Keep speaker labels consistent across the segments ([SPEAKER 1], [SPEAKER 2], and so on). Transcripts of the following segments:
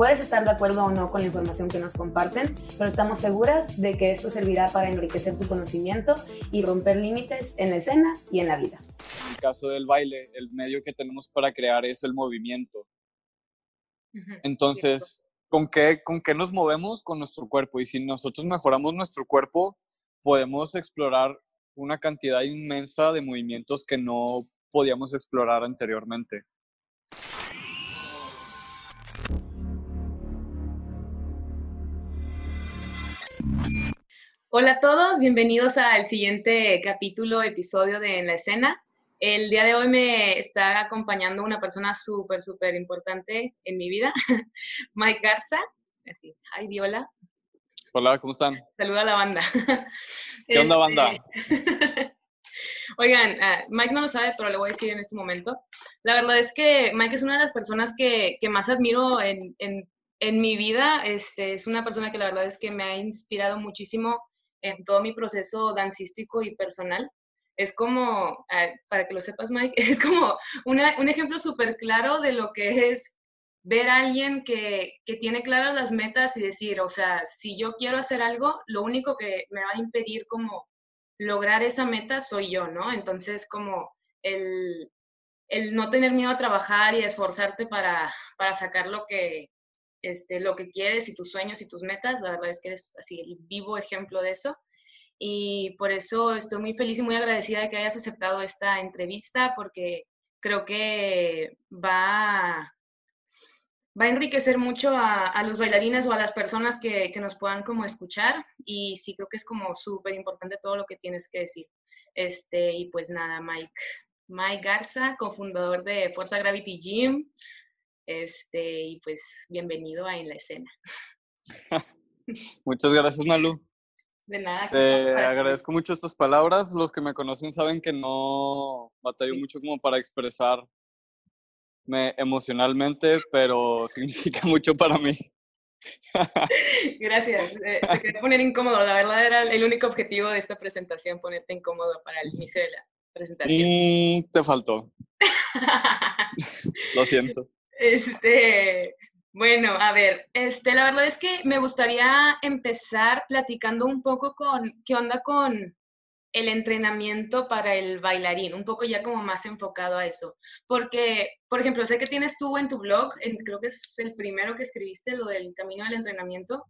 [SPEAKER 1] Puedes estar de acuerdo o no con la información que nos comparten, pero estamos seguras de que esto servirá para enriquecer tu conocimiento y romper límites en la escena y en la vida.
[SPEAKER 2] En el caso del baile, el medio que tenemos para crear es el movimiento. Entonces, ¿con qué, ¿con qué nos movemos? Con nuestro cuerpo. Y si nosotros mejoramos nuestro cuerpo, podemos explorar una cantidad inmensa de movimientos que no podíamos explorar anteriormente.
[SPEAKER 1] Hola a todos, bienvenidos al siguiente capítulo, episodio de En la Escena. El día de hoy me está acompañando una persona súper, súper importante en mi vida, Mike Garza. Así, hi, Viola.
[SPEAKER 2] Hola, ¿cómo están?
[SPEAKER 1] Saluda a la banda.
[SPEAKER 2] ¿Qué onda, banda?
[SPEAKER 1] Oigan, ah, Mike no lo sabe, pero le voy a decir en este momento. La verdad es que Mike es una de las personas que, que más admiro en, en, en, mi vida. Este, es una persona que la verdad es que me ha inspirado muchísimo en todo mi proceso dancístico y personal. Es como, ah, para que lo sepas, Mike, es como un ejemplo súper claro de lo que es ver a alguien que, que, tiene claras las metas y decir, o sea, si yo quiero hacer algo, lo único que me va a impedir como lograr esa meta soy yo, ¿no? Entonces, como el, el no tener miedo a trabajar y esforzarte para, para sacar lo que, este, lo que quieres y tus sueños y tus metas. La verdad es que eres así el vivo ejemplo de eso. Y por eso estoy muy feliz y muy agradecida de que hayas aceptado esta entrevista porque creo que va, va a enriquecer mucho a, los bailarines o a las personas que, que, nos puedan como escuchar. Y sí creo que es como súper importante todo lo que tienes que decir. Este, y pues nada, Mike. Mike Garza, cofundador de Fuerza Gravity Gym, este, y pues bienvenido a En la Escena.
[SPEAKER 2] Muchas gracias, Malu.
[SPEAKER 1] De nada.
[SPEAKER 2] Te agradezco mucho estas palabras. Los que me conocen saben que no batallo mucho como para expresarme emocionalmente, pero significa mucho para mí.
[SPEAKER 1] Gracias. Eh, te quería poner incómodo. La verdad era el único objetivo de esta presentación, ponerte incómodo para el inicio de la presentación.
[SPEAKER 2] Mm, te faltó. Lo siento.
[SPEAKER 1] Este, bueno, a ver, este, la verdad es que me gustaría empezar platicando un poco con qué onda con el entrenamiento para el bailarín, un poco ya como más enfocado a eso. Porque, por ejemplo, sé que tienes tú en tu blog, creo que es el primero que escribiste, lo del camino del entrenamiento,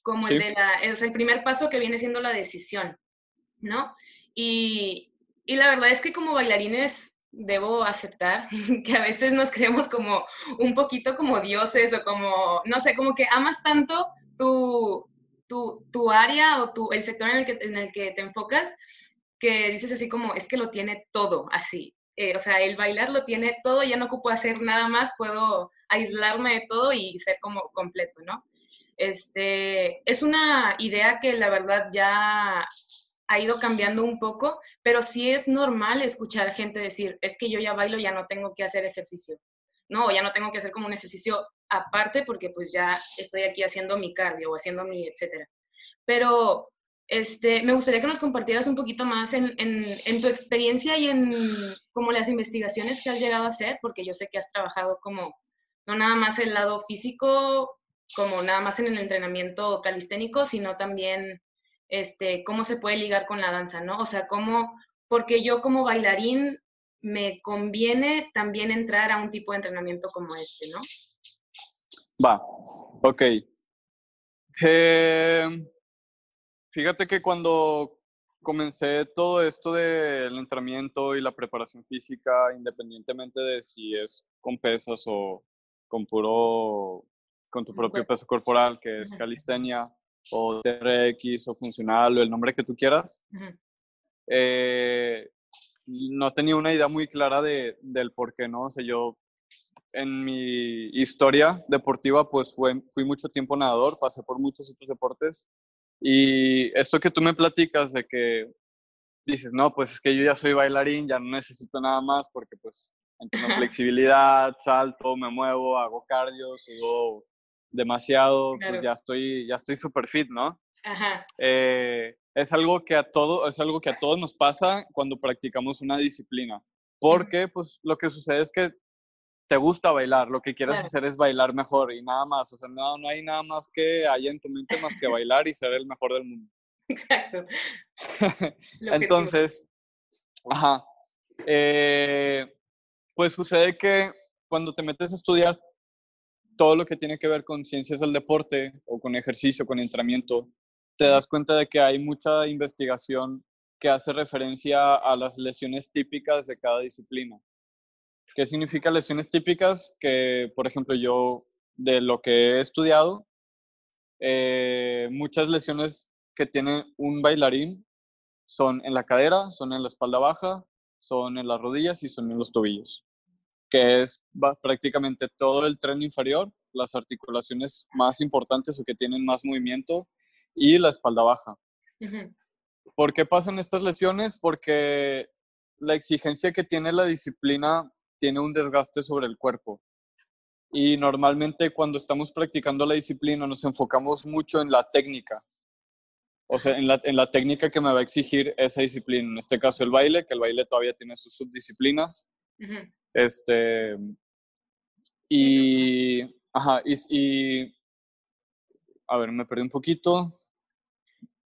[SPEAKER 1] como el de la, o sea, el primer paso que viene siendo la decisión, ¿no? Y, y la verdad es que como bailarines debo aceptar que a veces nos creemos como un poquito como dioses o como, no sé, como que amas tanto tu, tu, tu área o tu, el sector en el, que, en el que te enfocas que dices así como, es que lo tiene todo, así. Eh, o sea, el bailar lo tiene todo, ya no ocupo hacer nada más, puedo aislarme de todo y ser como completo, ¿no? Este, es una idea que la verdad ya ha ido cambiando un poco, pero sí es normal escuchar gente decir, es que yo ya bailo, ya no tengo que hacer ejercicio, ¿no? ya no tengo que hacer como un ejercicio aparte porque pues ya estoy aquí haciendo mi cardio o haciendo mi etcétera. Pero este, me gustaría que nos compartieras un poquito más en, en, tu experiencia y en como las investigaciones que has llegado a hacer, porque yo sé que has trabajado como, no nada más el lado físico, como nada más en el entrenamiento calisténico, sino también este, cómo se puede ligar con la danza, ¿no? O sea, cómo, porque yo como bailarín me conviene también entrar a un tipo de entrenamiento como este, ¿no?
[SPEAKER 2] Va, ok. Em, fíjate que cuando comencé todo esto del entrenamiento y la preparación física, independientemente de si es con pesas o con puro, con tu propio peso corporal, que es calistenia, o TRX o funcional o el nombre que tú quieras. Eh, no tenía una idea muy clara de, del por qué, ¿no? O sea, yo en mi historia deportiva, pues fue, fui mucho tiempo nadador, pasé por muchos otros deportes Y esto que tú me platicas de que dices, no, pues es que yo ya soy bailarín, ya no necesito nada más porque pues entiendo flexibilidad, salto, me muevo, hago cardio, subo demasiado, pues ya estoy, ya estoy super fit, ¿no? Ajá. Eh, es algo que a todo, es algo que a todos nos pasa cuando practicamos una disciplina, porque pues lo que sucede es que te gusta bailar, lo que quieres hacer es bailar mejor y nada más, o sea, no, no hay nada más que haya en tu mente más que bailar y ser el mejor del mundo. Exacto. Entonces, ajá. Eh, pues sucede que cuando te metes a estudiar todo lo que tiene que ver con ciencias del deporte o con ejercicio, con entrenamiento, te das cuenta de que hay mucha investigación que hace referencia a las lesiones típicas de cada disciplina. ¿Qué significa lesiones típicas? Que, por ejemplo, yo de lo que he estudiado, eh, muchas lesiones que tiene un bailarín son en la cadera, son en la espalda baja, son en las rodillas y son en los tobillos, que es prácticamente todo el tren inferior, las articulaciones más importantes o que tienen más movimiento y la espalda baja. ¿Por qué pasan estas lesiones? Porque la exigencia que tiene la disciplina tiene un desgaste sobre el cuerpo. Y normalmente cuando estamos practicando la disciplina nos enfocamos mucho en la técnica, o sea, en la, en la técnica que me va a exigir esa disciplina. En este caso el baile, que el baile todavía tiene sus subdisciplinas. Este, y, ajá, y, a ver, me perdí un poquito.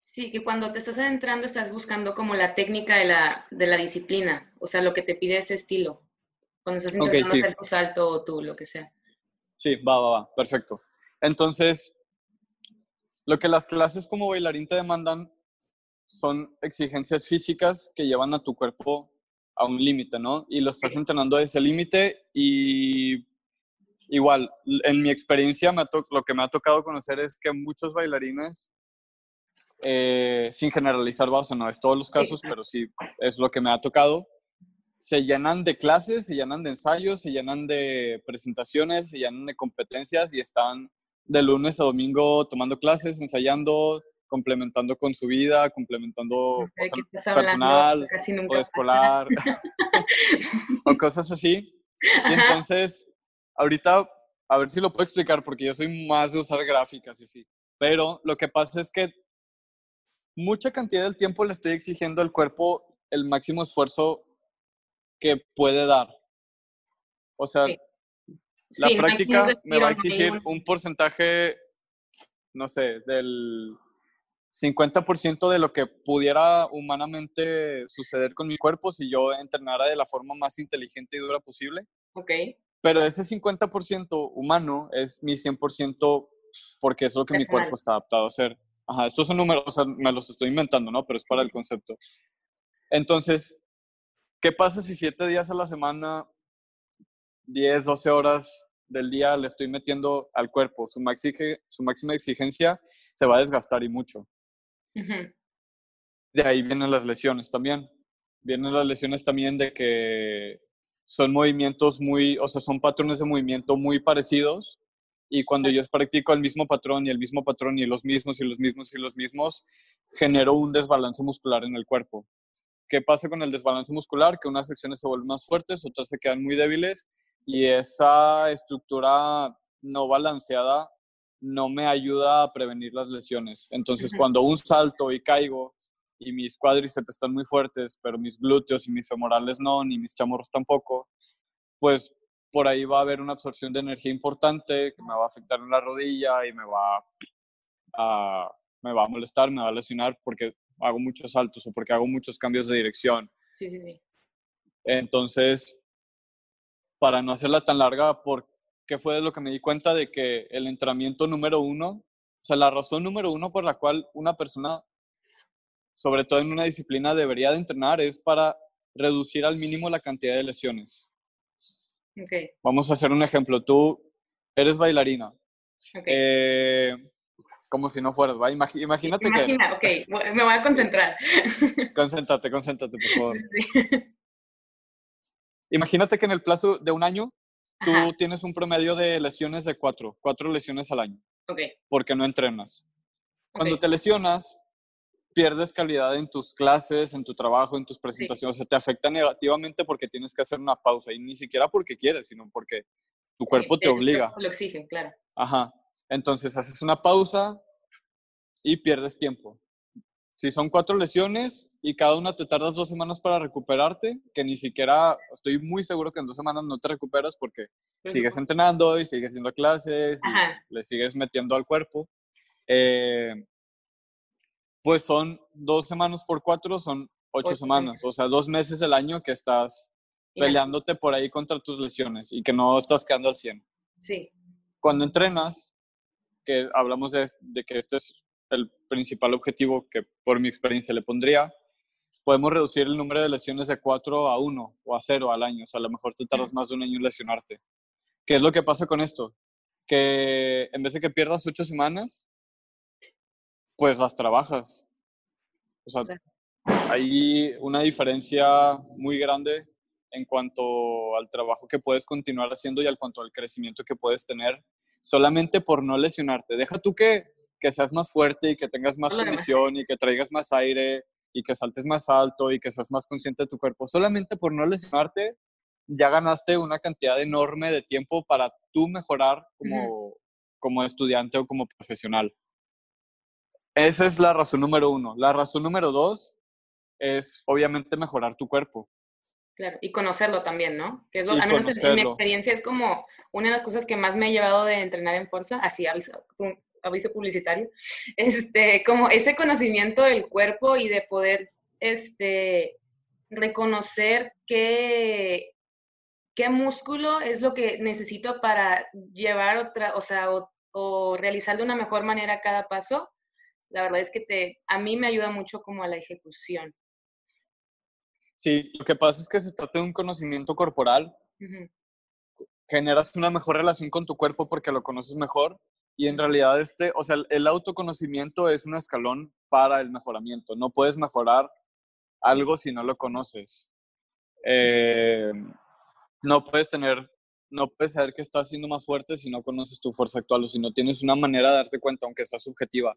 [SPEAKER 1] Sí, que cuando te estás adentrando estás buscando como la técnica de la, de la disciplina, o sea, lo que te pide ese estilo, cuando estás intentando hacer tu salto o tú, lo que sea.
[SPEAKER 2] Sí, va, va, va, perfecto. Entonces, lo que las clases como bailarín te demandan son exigencias físicas que llevan a tu cuerpo a un límite, ¿no? Y lo estás entrenando a ese límite y igual, en mi experiencia lo que me ha tocado conocer es que muchos bailarines, eh, sin generalizar, o sea, no es todos los casos, pero sí es lo que me ha tocado, se llenan de clases, se llenan de ensayos, se llenan de presentaciones, se llenan de competencias y están de lunes a domingo tomando clases, ensayando, complementando con su vida, complementando personal o escolar o cosas así. Y entonces, ahorita, a ver si lo puedo explicar, porque yo soy más de usar gráficas y así. Pero lo que pasa es que mucha cantidad del tiempo le estoy exigiendo al cuerpo el máximo esfuerzo que puede dar. O sea, la práctica me va a exigir un porcentaje, no sé, del 50% de lo que pudiera humanamente suceder con mi cuerpo si yo entrenara de la forma más inteligente y dura posible.
[SPEAKER 1] Ok.
[SPEAKER 2] Pero ese 50% humano es mi 100% porque es lo que mi cuerpo está adaptado a hacer. Ajá, estos son números, o sea, me los estoy inventando, ¿no? Pero es para el concepto. Entonces, ¿qué pasa si siete días a la semana 10, 12 horas del día le estoy metiendo al cuerpo, su, su máxima exigencia se va a desgastar y mucho. De ahí vienen las lesiones también. Vienen las lesiones también de que son movimientos muy, o sea, son patrones de movimiento muy parecidos y cuando yo practico el mismo patrón y el mismo patrón y los mismos y los mismos y los mismos, genero un desbalance muscular en el cuerpo. ¿Qué pasa con el desbalance muscular? Que unas secciones se vuelven más fuertes, otras se quedan muy débiles y esa estructura no balanceada no me ayuda a prevenir las lesiones. Entonces, cuando un salto y caigo y mis cuádriceps están muy fuertes, pero mis glúteos y mis femorales no, ni mis chamorros tampoco, pues por ahí va a haber una absorción de energía importante que me va a afectar en la rodilla y me va a, me va a molestar, me va a lesionar porque hago muchos saltos o porque hago muchos cambios de dirección.
[SPEAKER 1] Sí, sí, sí.
[SPEAKER 2] Entonces, para no hacerla tan larga, porque fue de lo que me di cuenta de que el entrenamiento número uno, o sea, la razón número uno por la cual una persona, sobre todo en una disciplina, debería de entrenar es para reducir al mínimo la cantidad de lesiones.
[SPEAKER 1] Okay.
[SPEAKER 2] Vamos a hacer un ejemplo. Tú eres bailarina. Eh, como si no fueras, ¿va? imagínate
[SPEAKER 1] Imagina, que... ok, me voy a concentrar.
[SPEAKER 2] Concéntrate, concéntrate, por favor. Sí. Imagínate que en el plazo de un año tú tienes un promedio de lesiones de cuatro, cuatro lesiones al año.
[SPEAKER 1] Ok.
[SPEAKER 2] Porque no entrenas. Cuando te lesionas, pierdes calidad en tus clases, en tu trabajo, en tus presentaciones. O sea, te afecta negativamente porque tienes que hacer una pausa y ni siquiera porque quieres, sino porque tu cuerpo te obliga.
[SPEAKER 1] Lo exige, claro.
[SPEAKER 2] Ajá. Entonces haces una pausa y pierdes tiempo. Si son cuatro lesiones y cada una te tardas dos semanas para recuperarte, que ni siquiera, estoy muy seguro que en dos semanas no te recuperas porque sigues entrenando y sigues haciendo clases y le sigues metiendo al cuerpo. Eh, pues son dos semanas por cuatro, son ocho, semanas, o sea, dos meses del año que estás peleándote por ahí contra tus lesiones y que no estás quedando al 100.
[SPEAKER 1] Sí.
[SPEAKER 2] Cuando entrenas, que hablamos de, de que este es el principal objetivo que por mi experiencia le pondría, podemos reducir el número de lesiones de 4 a 1 o a 0 al año. O sea, a lo mejor te tardas más de un año en lesionarte. ¿Qué es lo que pasa con esto? Que en vez de que pierdas 8 semanas, pues las trabajas. O sea, hay una diferencia muy grande en cuanto al trabajo que puedes continuar haciendo y al cuanto al crecimiento que puedes tener solamente por no lesionarte. Deja tú que que seas más fuerte y que tengas más condición y que traigas más aire y que saltes más alto y que seas más consciente de tu cuerpo. Solamente por no lesionarte, ya ganaste una cantidad enorme de tiempo para tú mejorar como, como estudiante o como profesional. Esa es la razón número uno. La razón número dos es obviamente mejorar tu cuerpo.
[SPEAKER 1] Claro, y conocerlo también, ¿no? Que es lo, menos en, mi experiencia es como una de las cosas que más me ha llevado de entrenar en fuerza, así aviso publicitario, este, como ese conocimiento del cuerpo y de poder este, reconocer qué, qué músculo es lo que necesito para llevar otra, o sea, o, realizar de una mejor manera cada paso, la verdad es que te, a mí me ayuda mucho como a la ejecución.
[SPEAKER 2] Sí, lo que pasa es que se trata de un conocimiento corporal. Generas una mejor relación con tu cuerpo porque lo conoces mejor y en realidad, este, o sea, el autoconocimiento es un escalón para el mejoramiento. No puedes mejorar algo si no lo conoces. Eh, no puedes tener, no puedes saber que estás siendo más fuerte si no conoces tu fuerza actual o si no tienes una manera de darte cuenta, aunque sea subjetiva,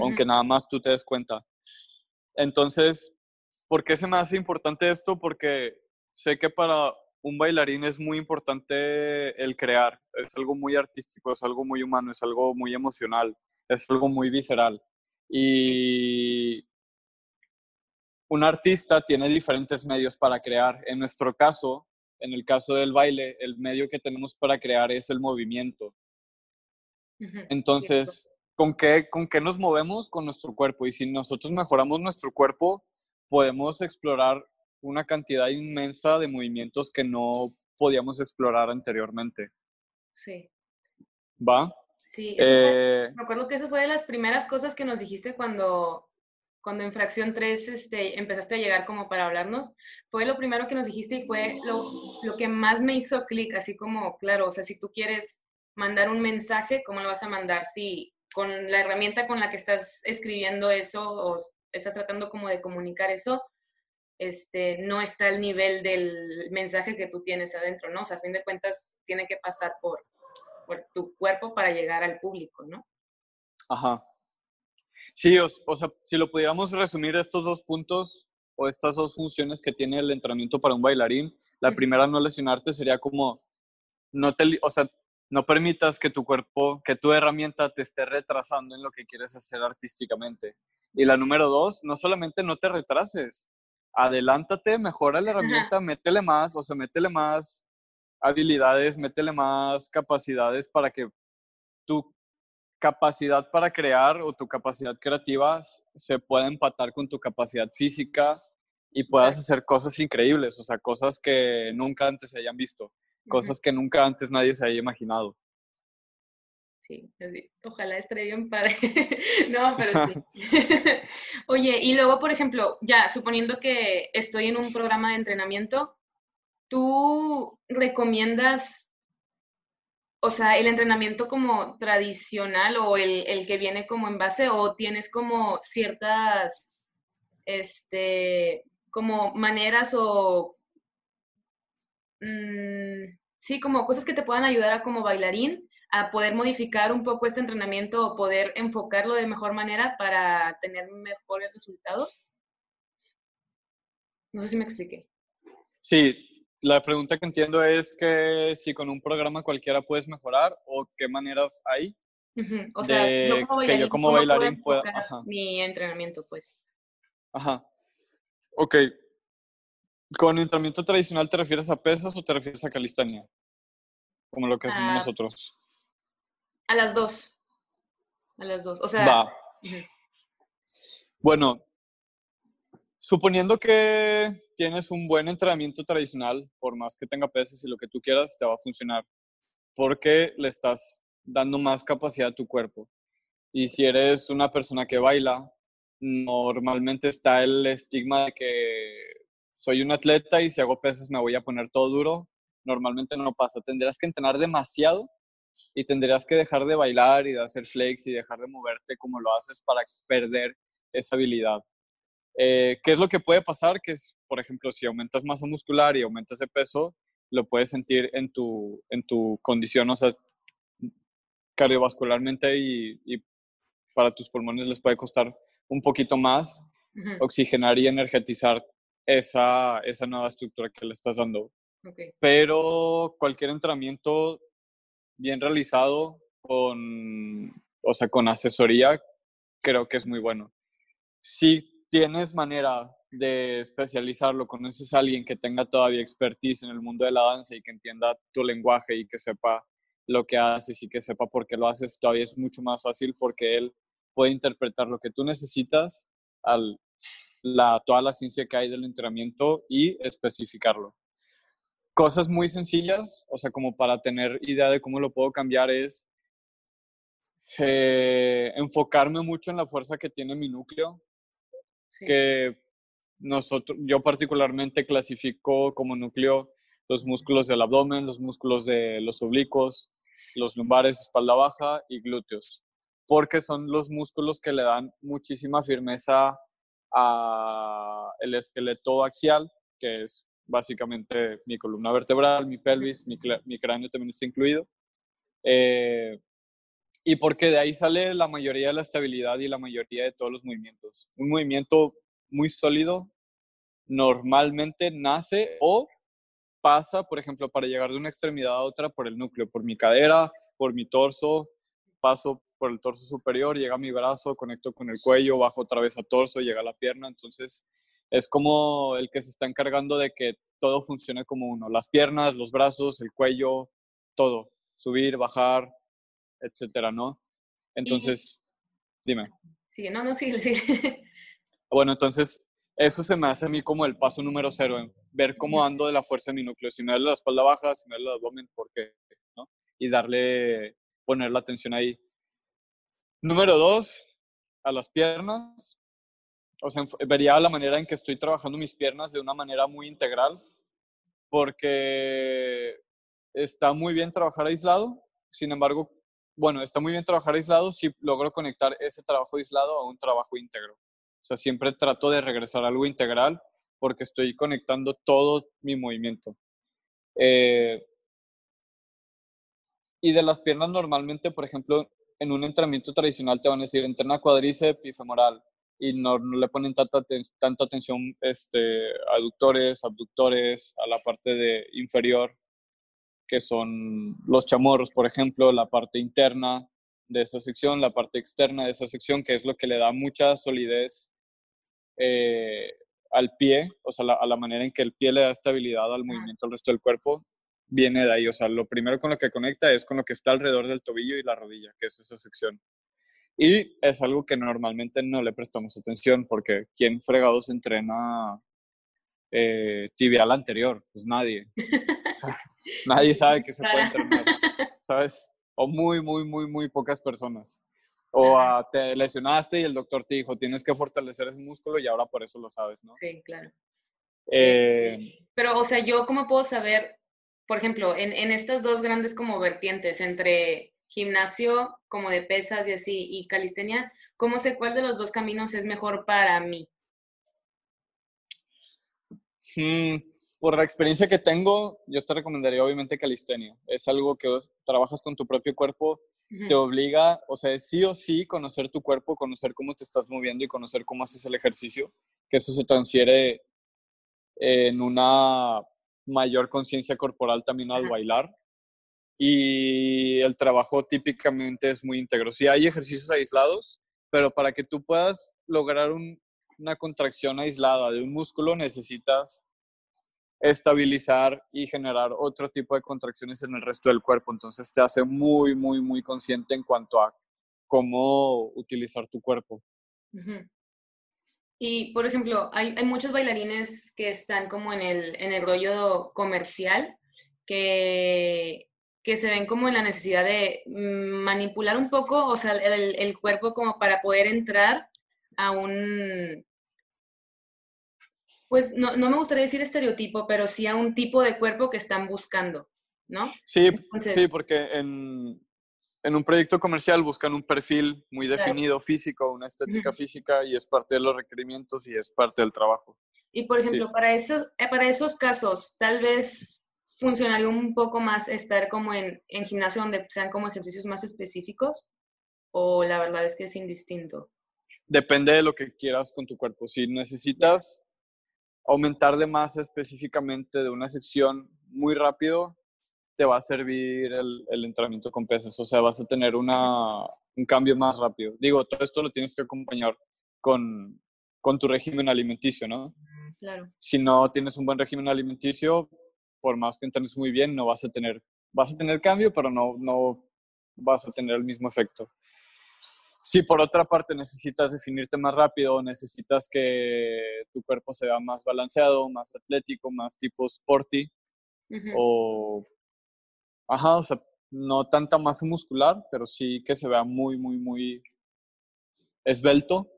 [SPEAKER 2] aunque nada más tú te des cuenta. Entonces, ¿por qué se me hace importante esto? Porque sé que para un bailarín es muy importante el crear, es algo muy artístico, es algo muy humano, es algo muy emocional, es algo muy visceral. Y un artista tiene diferentes medios para crear. En nuestro caso, en el caso del baile, el medio que tenemos para crear es el movimiento. Entonces, ¿con qué, ¿con qué nos movemos? Con nuestro cuerpo. Y si nosotros mejoramos nuestro cuerpo, podemos explorar una cantidad inmensa de movimientos que no podíamos explorar anteriormente.
[SPEAKER 1] Sí.
[SPEAKER 2] ¿Va?
[SPEAKER 1] Sí, eh, me acuerdo que eso fue de las primeras cosas que nos dijiste cuando, cuando en fracción 3 este, empezaste a llegar como para hablarnos. Fue lo primero que nos dijiste y fue lo, lo que más me hizo clic, así como, claro, o sea, si tú quieres mandar un mensaje, ¿cómo lo vas a mandar? Si con la herramienta con la que estás escribiendo eso o estás tratando como de comunicar eso, este, no está al nivel del mensaje que tú tienes adentro, ¿no? O sea, a fin de cuentas, tiene que pasar por, por tu cuerpo para llegar al público, ¿no?
[SPEAKER 2] Ajá. Sí, o, sea, si lo pudiéramos resumir estos dos puntos o estas dos funciones que tiene el entrenamiento para un bailarín, la primera, no lesionarte, sería como, no te, o sea, no permitas que tu cuerpo, que tu herramienta te esté retrasando en lo que quieres hacer artísticamente. Y la número dos, no solamente no te retrases, adelántate, mejora la herramienta, métele más, o sea, métele más habilidades, métele más capacidades para que tu capacidad para crear o tu capacidad creativa se pueda empatar con tu capacidad física y puedas hacer cosas increíbles, o sea, cosas que nunca antes se hayan visto, cosas que nunca antes nadie se haya imaginado.
[SPEAKER 1] Sí, ojalá esté bien padre. no, pero sí. Oye, y luego, por ejemplo, ya suponiendo que estoy en un programa de entrenamiento, ¿tú recomiendas, o sea, el entrenamiento como tradicional o el, que viene como en base o tienes como ciertas, este, como maneras o, mm, sí, como cosas que te puedan ayudar a como bailarín a poder modificar un poco este entrenamiento o poder enfocarlo de mejor manera para tener mejores resultados. No sé si me expliqué.
[SPEAKER 2] Sí, la pregunta que entiendo es que si con un programa cualquiera puedes mejorar o qué maneras hay
[SPEAKER 1] o sea, que yo como bailarín pueda... Mi entrenamiento, pues.
[SPEAKER 2] Ajá. Ok. ¿Con entrenamiento tradicional te refieres a pesas o te refieres a calistenia? Como lo que hacemos ah, nosotros.
[SPEAKER 1] A las dos. A las dos. O sea. Va.
[SPEAKER 2] Bueno, suponiendo que tienes un buen entrenamiento tradicional, por más que tenga pesas y lo que tú quieras, te va a funcionar. Porque le estás dando más capacidad a tu cuerpo. Y si eres una persona que baila, normalmente está el estigma de que soy un atleta y si hago pesas me voy a poner todo duro. Normalmente no pasa. Tendrías que entrenar demasiado y tendrías que dejar de bailar y de hacer flex y dejar de moverte como lo haces para perder esa habilidad. Eh, ¿Qué es lo que puede pasar? Que es, por ejemplo, si aumentas masa muscular y aumentas de peso, lo puedes sentir en tu, en tu condición, o sea, cardiovascularmente y, para tus pulmones les puede costar un poquito más oxigenar y energetizar esa, esa nueva estructura que le estás dando. Pero cualquier entrenamiento bien realizado con, o sea, con asesoría, creo que es muy bueno. Si tienes manera de especializarlo, conoces a alguien que tenga todavía expertise en el mundo de la danza y que entienda tu lenguaje y que sepa lo que haces y que sepa por qué lo haces, todavía es mucho más fácil porque él puede interpretar lo que tú necesitas, al, la, toda la ciencia que hay del entrenamiento y especificarlo. Cosas muy sencillas, o sea, como para tener idea de cómo lo puedo cambiar es eh, enfocarme mucho en la fuerza que tiene mi núcleo, que nosotros, yo particularmente clasifico como núcleo los músculos del abdomen, los músculos de los oblicuos, los lumbares, espalda baja y glúteos, porque son los músculos que le dan muchísima firmeza al esqueleto axial, que es básicamente mi columna vertebral, mi pelvis, mi, cráneo también está incluido. Eh, y porque de ahí sale la mayoría de la estabilidad y la mayoría de todos los movimientos. Un movimiento muy sólido normalmente nace o pasa, por ejemplo, para llegar de una extremidad a otra por el núcleo, por mi cadera, por mi torso, paso por el torso superior, llega a mi brazo, conecto con el cuello, bajo otra vez a torso, llega a la pierna, entonces es como el que se está encargando de que todo funcione como uno, las piernas, los brazos, el cuello, todo, subir, bajar, etcétera, ¿no? Entonces, dime.
[SPEAKER 1] Sí, no, no, sí, sí.
[SPEAKER 2] Bueno, entonces eso se me hace a mí como el paso número cero, ver cómo ando de la fuerza de mi núcleo. Si me duele la espalda baja, si me duele el abdomen, ¿por qué? ¿no? Y darle, poner la atención ahí. Número dos, a las piernas. O sea, vería la manera en que estoy trabajando mis piernas de una manera muy integral, porque está muy bien trabajar aislado, sin embargo, bueno, está muy bien trabajar aislado si logro conectar ese trabajo aislado a un trabajo íntegro. O sea, siempre trato de regresar a algo integral porque estoy conectando todo mi movimiento. Eh, y de las piernas normalmente, por ejemplo, en un entrenamiento tradicional te van a decir entrena cuádriceps y femoral y no, le ponen tanta, tanta atención este, aductores, abductores, a la parte de inferior, que son los chamorros, por ejemplo, la parte interna de esa sección, la parte externa de esa sección, que es lo que le da mucha solidez eh, al pie, o sea, a la manera en que el pie le da estabilidad al movimiento al resto del cuerpo, viene de ahí. O sea, lo primero con lo que conecta es con lo que está alrededor del tobillo y la rodilla, que es esa sección. Y es algo que normalmente no le prestamos atención porque ¿quién fregados entrena eh, tibial anterior? Pues nadie. nadie sabe que se puede entrenar, ¿sabes? o muy, muy, muy, muy pocas personas. O te lesionaste y el doctor te dijo, tienes que fortalecer ese músculo y ahora por eso lo sabes, ¿no?
[SPEAKER 1] Sí, claro. Eh, Pero, o sea, yo cómo puedo saber, por ejemplo, en, en, estas dos grandes como vertientes, entre gimnasio como de pesas y así, y calistenia, ¿cómo sé cuál de los dos caminos es mejor para mí?
[SPEAKER 2] Mm, por la experiencia que tengo, yo te recomendaría obviamente calistenia. Es algo que trabajas con tu propio cuerpo, te obliga, o sea, sí o sí conocer tu cuerpo, conocer cómo te estás moviendo y conocer cómo haces el ejercicio, que eso se transfiere en una mayor conciencia corporal también al bailar. Y el trabajo típicamente es muy íntegro. Sí hay ejercicios aislados, pero para que tú puedas lograr una contracción aislada de un músculo necesitas estabilizar y generar otro tipo de contracciones en el resto del cuerpo. Entonces te hace muy, muy, muy consciente en cuanto a cómo utilizar tu cuerpo.
[SPEAKER 1] Y, por ejemplo, hay, hay, muchos bailarines que están como en el, en el rollo comercial, que, que se ven como en la necesidad de manipular un poco, o sea, el, el cuerpo como para poder entrar a un, pues no, no, me gustaría decir estereotipo, pero sí a un tipo de cuerpo que están buscando, ¿no?
[SPEAKER 2] Sí, sí porque en, en un proyecto comercial buscan un perfil muy definido físico, una estética física y es parte de los requerimientos y es parte del trabajo.
[SPEAKER 1] Y por ejemplo, para, esos, eh, para esos casos, tal vez funcionaría un poco más estar como en, en gimnasio donde sean como ejercicios más específicos o la verdad es que es indistinto.
[SPEAKER 2] Depende de lo que quieras con tu cuerpo. Si necesitas aumentar de masa específicamente de una sección muy rápido, te va a servir el, el, entrenamiento con pesas. O sea, vas a tener una, un cambio más rápido. Digo, todo esto lo tienes que acompañar con, con tu régimen alimenticio, ¿no?
[SPEAKER 1] Claro.
[SPEAKER 2] Si no tienes un buen régimen alimenticio, por más que entrenes muy bien, no vas a tener, vas a tener cambio, pero no, no vas a tener el mismo efecto. Si por otra parte necesitas definirte más rápido, necesitas que tu cuerpo sea más balanceado, más atlético, más tipo sporty, o Ajá, o sea, no tanta masa muscular, pero sí que se vea muy, muy, muy esbelto,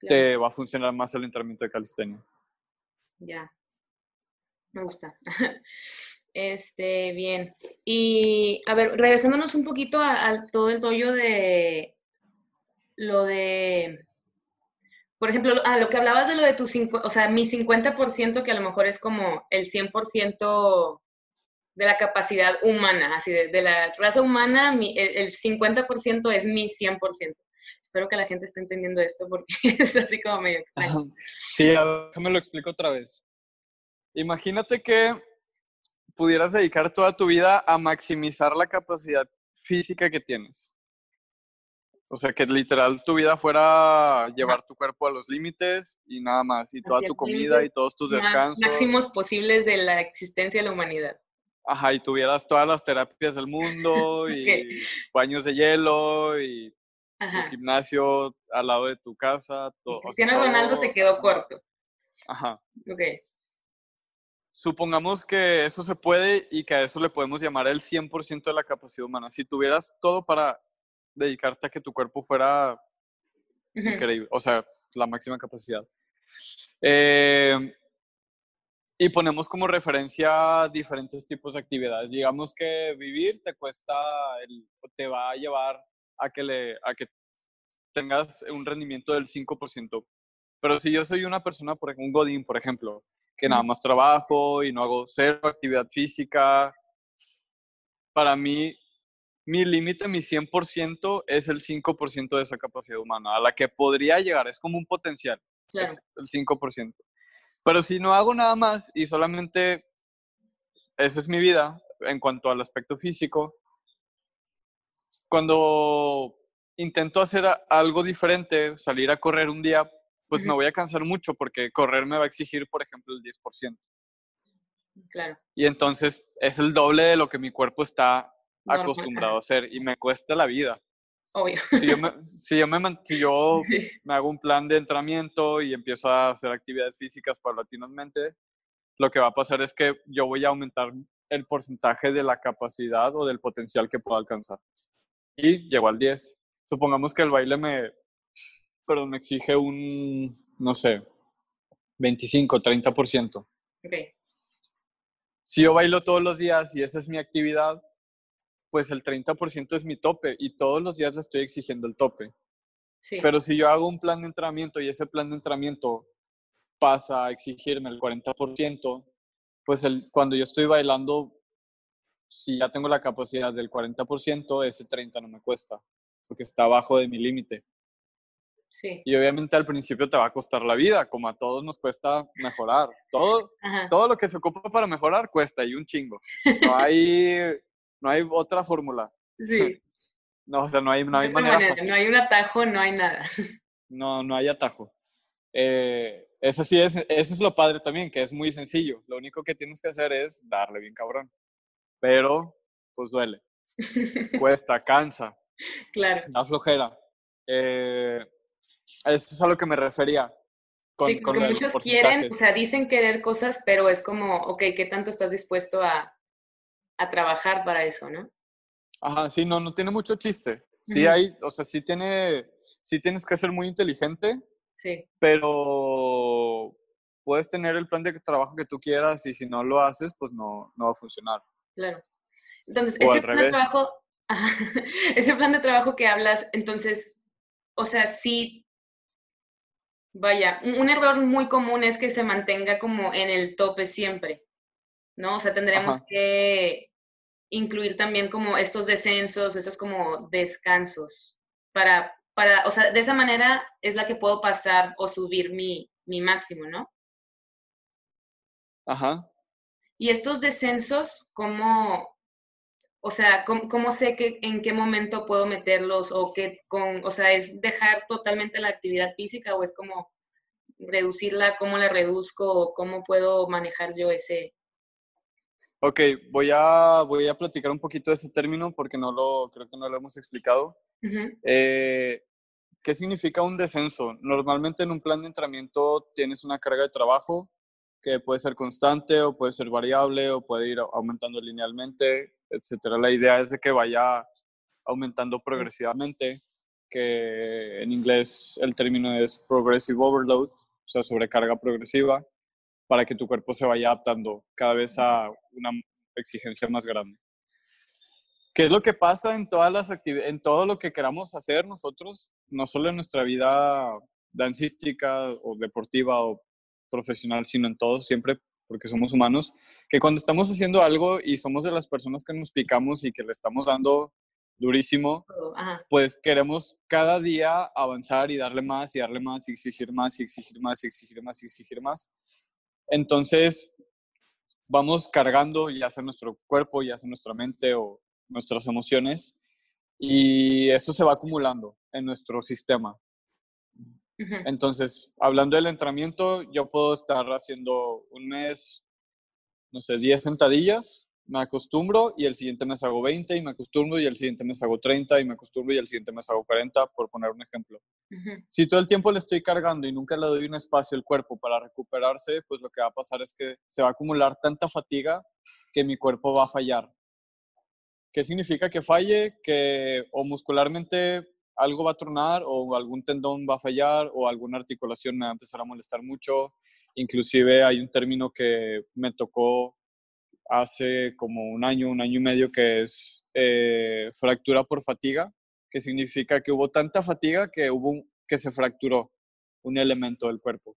[SPEAKER 2] te va a funcionar más el entrenamiento de calistenia.
[SPEAKER 1] Ya, me gusta. Este, bien. Y, a ver, regresándonos un poquito a, todo el rollo de lo de, por ejemplo, a lo que hablabas de lo de tu, o sea, mi 50%, que a lo mejor es como el 100% de la capacidad humana, así de, la raza humana, el, 50% es mi 100%. Espero que la gente esté entendiendo esto porque es así como medio extraño.
[SPEAKER 2] Sí, déjame lo explico otra vez. Imagínate que pudieras dedicar toda tu vida a maximizar la capacidad física que tienes. O sea, que literal tu vida fuera llevar tu cuerpo a los límites y nada más, y toda tu comida y todos tus descansos.
[SPEAKER 1] Máximos posibles de la existencia de la humanidad.
[SPEAKER 2] Ajá, y tuvieras todas las terapias del mundo y baños de hielo y gimnasio al lado de tu casa.
[SPEAKER 1] Todo, Cristiano Ronaldo se quedó corto.
[SPEAKER 2] Ajá.
[SPEAKER 1] Ok.
[SPEAKER 2] Supongamos que eso se puede y que a eso le podemos llamar el 100% de la capacidad humana. Si tuvieras todo para dedicarte a que tu cuerpo fuera increíble, o sea, la máxima capacidad. Eh, y ponemos como referencia diferentes tipos de actividades. Digamos que vivir te cuesta, el, te va a llevar a que, le, a que tengas un rendimiento del 5%. Pero si yo soy una persona, por ejemplo, un godín, por ejemplo, que nada más trabajo y no hago cero actividad física, para mí, mi límite, mi 100% es el 5% de esa capacidad humana, a la que podría llegar, es como un potencial,
[SPEAKER 1] claro.
[SPEAKER 2] el 5%. Pero si no hago nada más y solamente esa es mi vida en cuanto al aspecto físico, cuando intento hacer algo diferente, salir a correr un día, pues me voy a cansar mucho porque correr me va a exigir, por ejemplo, el 10%.
[SPEAKER 1] Claro.
[SPEAKER 2] Y entonces es el doble de lo que mi cuerpo está acostumbrado a hacer y me cuesta la vida.
[SPEAKER 1] Obvio.
[SPEAKER 2] Si yo, me, si yo, me, si yo me hago un plan de entrenamiento y empiezo a hacer actividades físicas paulatinamente, lo que va a pasar es que yo voy a aumentar el porcentaje de la capacidad o del potencial que puedo alcanzar. Y llego al 10. Supongamos que el baile me, perdón, me exige un, no sé, 25, 30%.
[SPEAKER 1] Okay.
[SPEAKER 2] Si yo bailo todos los días y esa es mi actividad, pues el 30% es mi tope y todos los días le estoy exigiendo el tope. Pero si yo hago un plan de entrenamiento y ese plan de entrenamiento pasa a exigirme el 40%, pues el, cuando yo estoy bailando, si ya tengo la capacidad del 40%, ese 30 no me cuesta, porque está abajo de mi límite.
[SPEAKER 1] Sí.
[SPEAKER 2] Y obviamente al principio te va a costar la vida, como a todos nos cuesta mejorar. Todo, todo lo que se ocupa para mejorar cuesta y un chingo. No hay, no hay otra fórmula.
[SPEAKER 1] Sí.
[SPEAKER 2] No, o sea, no hay, no hay manera,
[SPEAKER 1] No hay un atajo, no hay nada.
[SPEAKER 2] No, no hay atajo. Eh, eso sí es, eso es lo padre también, que es muy sencillo. Lo único que tienes que hacer es darle bien cabrón. Pero, pues duele. Cuesta, cansa.
[SPEAKER 1] Claro.
[SPEAKER 2] Da flojera. Eh, eso es a lo que me refería.
[SPEAKER 1] Con, sí, porque muchos quieren, o sea, dicen querer cosas, pero es como, ok, ¿qué tanto estás dispuesto a, a trabajar para eso, no?
[SPEAKER 2] Ajá, sí, no, no tiene mucho chiste. Sí hay, o sea, sí tiene, sí tienes que ser muy inteligente.
[SPEAKER 1] Sí.
[SPEAKER 2] Pero puedes tener el plan de trabajo que tú quieras y si no lo haces, pues no, no va a funcionar.
[SPEAKER 1] Claro. Entonces, ese plan de trabajo, ese plan de trabajo que hablas, entonces, o sea, sí, vaya, un, error muy común es que se mantenga como en el tope siempre, ¿no? O sea, tendremos que incluir también como estos descensos, esos como descansos, para, para, o sea, de esa manera es la que puedo pasar o subir mi, mi máximo, ¿no?
[SPEAKER 2] Ajá.
[SPEAKER 1] Y estos descensos, ¿cómo, o sea, ¿cómo, sé que, en qué momento puedo meterlos o qué con, o sea, es dejar totalmente la actividad física o es como reducirla, cómo la reduzco o cómo puedo manejar yo ese,
[SPEAKER 2] Ok, voy a, voy a platicar un poquito de ese término porque no lo, creo que no lo hemos explicado. Eh, ¿Qué significa un descenso? Normalmente en un plan de entrenamiento tienes una carga de trabajo que puede ser constante o puede ser variable o puede ir aumentando linealmente, etcétera. La idea es de que vaya aumentando progresivamente, que en inglés el término es progressive overload, o sea, sobrecarga progresiva para que tu cuerpo se vaya adaptando cada vez a una exigencia más grande. ¿Qué es lo que pasa en todas las en todo lo que queramos hacer nosotros, no solo en nuestra vida dancística o deportiva o profesional, sino en todo, siempre, porque somos humanos, que cuando estamos haciendo algo y somos de las personas que nos picamos y que le estamos dando durísimo, pues queremos cada día avanzar y darle más y darle más y exigir más y exigir más y exigir más y exigir más. Entonces, vamos cargando ya sea nuestro cuerpo, ya sea nuestra mente o nuestras emociones y eso se va acumulando en nuestro sistema. Entonces, hablando del entrenamiento, yo puedo estar haciendo un mes, no sé, 10 sentadillas me acostumbro y el siguiente mes hago 20 y me acostumbro y el siguiente mes hago 30 y me acostumbro y el siguiente mes hago 40, por poner un ejemplo. Si todo el tiempo le estoy cargando y nunca le doy un espacio al cuerpo para recuperarse, pues lo que va a pasar es que se va a acumular tanta fatiga que mi cuerpo va a fallar. ¿Qué significa que falle? Que o muscularmente algo va a tronar o algún tendón va a fallar o alguna articulación me va a molestar mucho. Inclusive hay un término que me tocó hace como un año, un año y medio, que es eh, fractura por fatiga, que significa que hubo tanta fatiga que, hubo que se fracturó un elemento del cuerpo.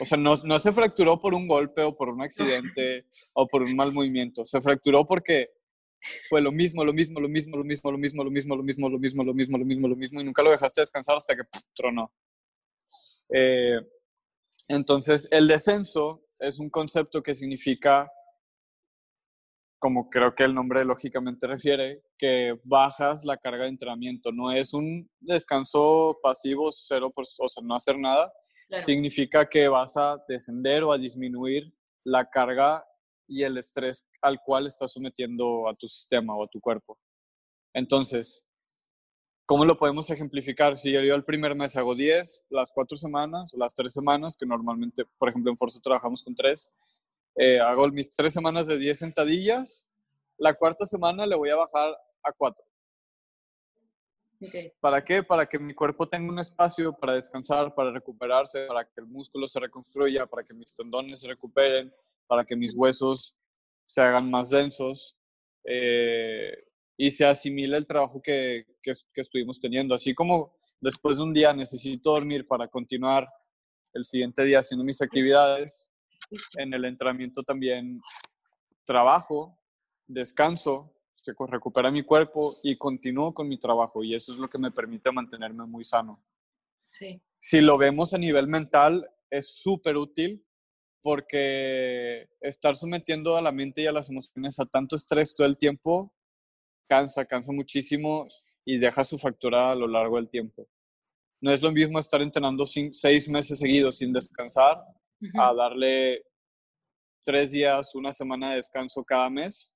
[SPEAKER 2] O sea, no, no se fracturó por un golpe o por un accidente o por un mal movimiento, se fracturó porque fue lo mismo, lo mismo, lo mismo, lo mismo, lo mismo, lo mismo, lo mismo, lo mismo, lo mismo, lo mismo, lo mismo, y nunca lo dejaste descansar hasta que tronó. Eh, entonces, el descenso es un concepto que significa como creo que el nombre lógicamente refiere, que bajas la carga de entrenamiento. No es un descanso pasivo, cero, por, o sea, no hacer nada. Significa que vas a descender o a disminuir la carga y el estrés al cual estás sometiendo a tu sistema o a tu cuerpo. Entonces, ¿cómo lo podemos ejemplificar? Si yo, el primer mes hago 10, las cuatro semanas o las tres semanas, que normalmente, por ejemplo, en Forza trabajamos con tres, eh, hago mis tres semanas de 10 sentadillas. La cuarta semana le voy a bajar a 4. ¿Para qué? Para que mi cuerpo tenga un espacio para descansar, para recuperarse, para que el músculo se reconstruya, para que mis tendones se recuperen, para que mis huesos se hagan más densos eh, y se asimile el trabajo que, que, que, estuvimos teniendo. Así como después de un día necesito dormir para continuar el siguiente día haciendo mis actividades. En el entrenamiento también trabajo, descanso, se recupera mi cuerpo y continúo con mi trabajo y eso es lo que me permite mantenerme muy sano.
[SPEAKER 1] Sí.
[SPEAKER 2] Si lo vemos a nivel mental, es súper útil porque estar sometiendo a la mente y a las emociones a tanto estrés todo el tiempo cansa, cansa muchísimo y deja su factura a lo largo del tiempo. No es lo mismo estar entrenando seis meses seguidos sin descansar a darle tres días, una semana de descanso cada mes,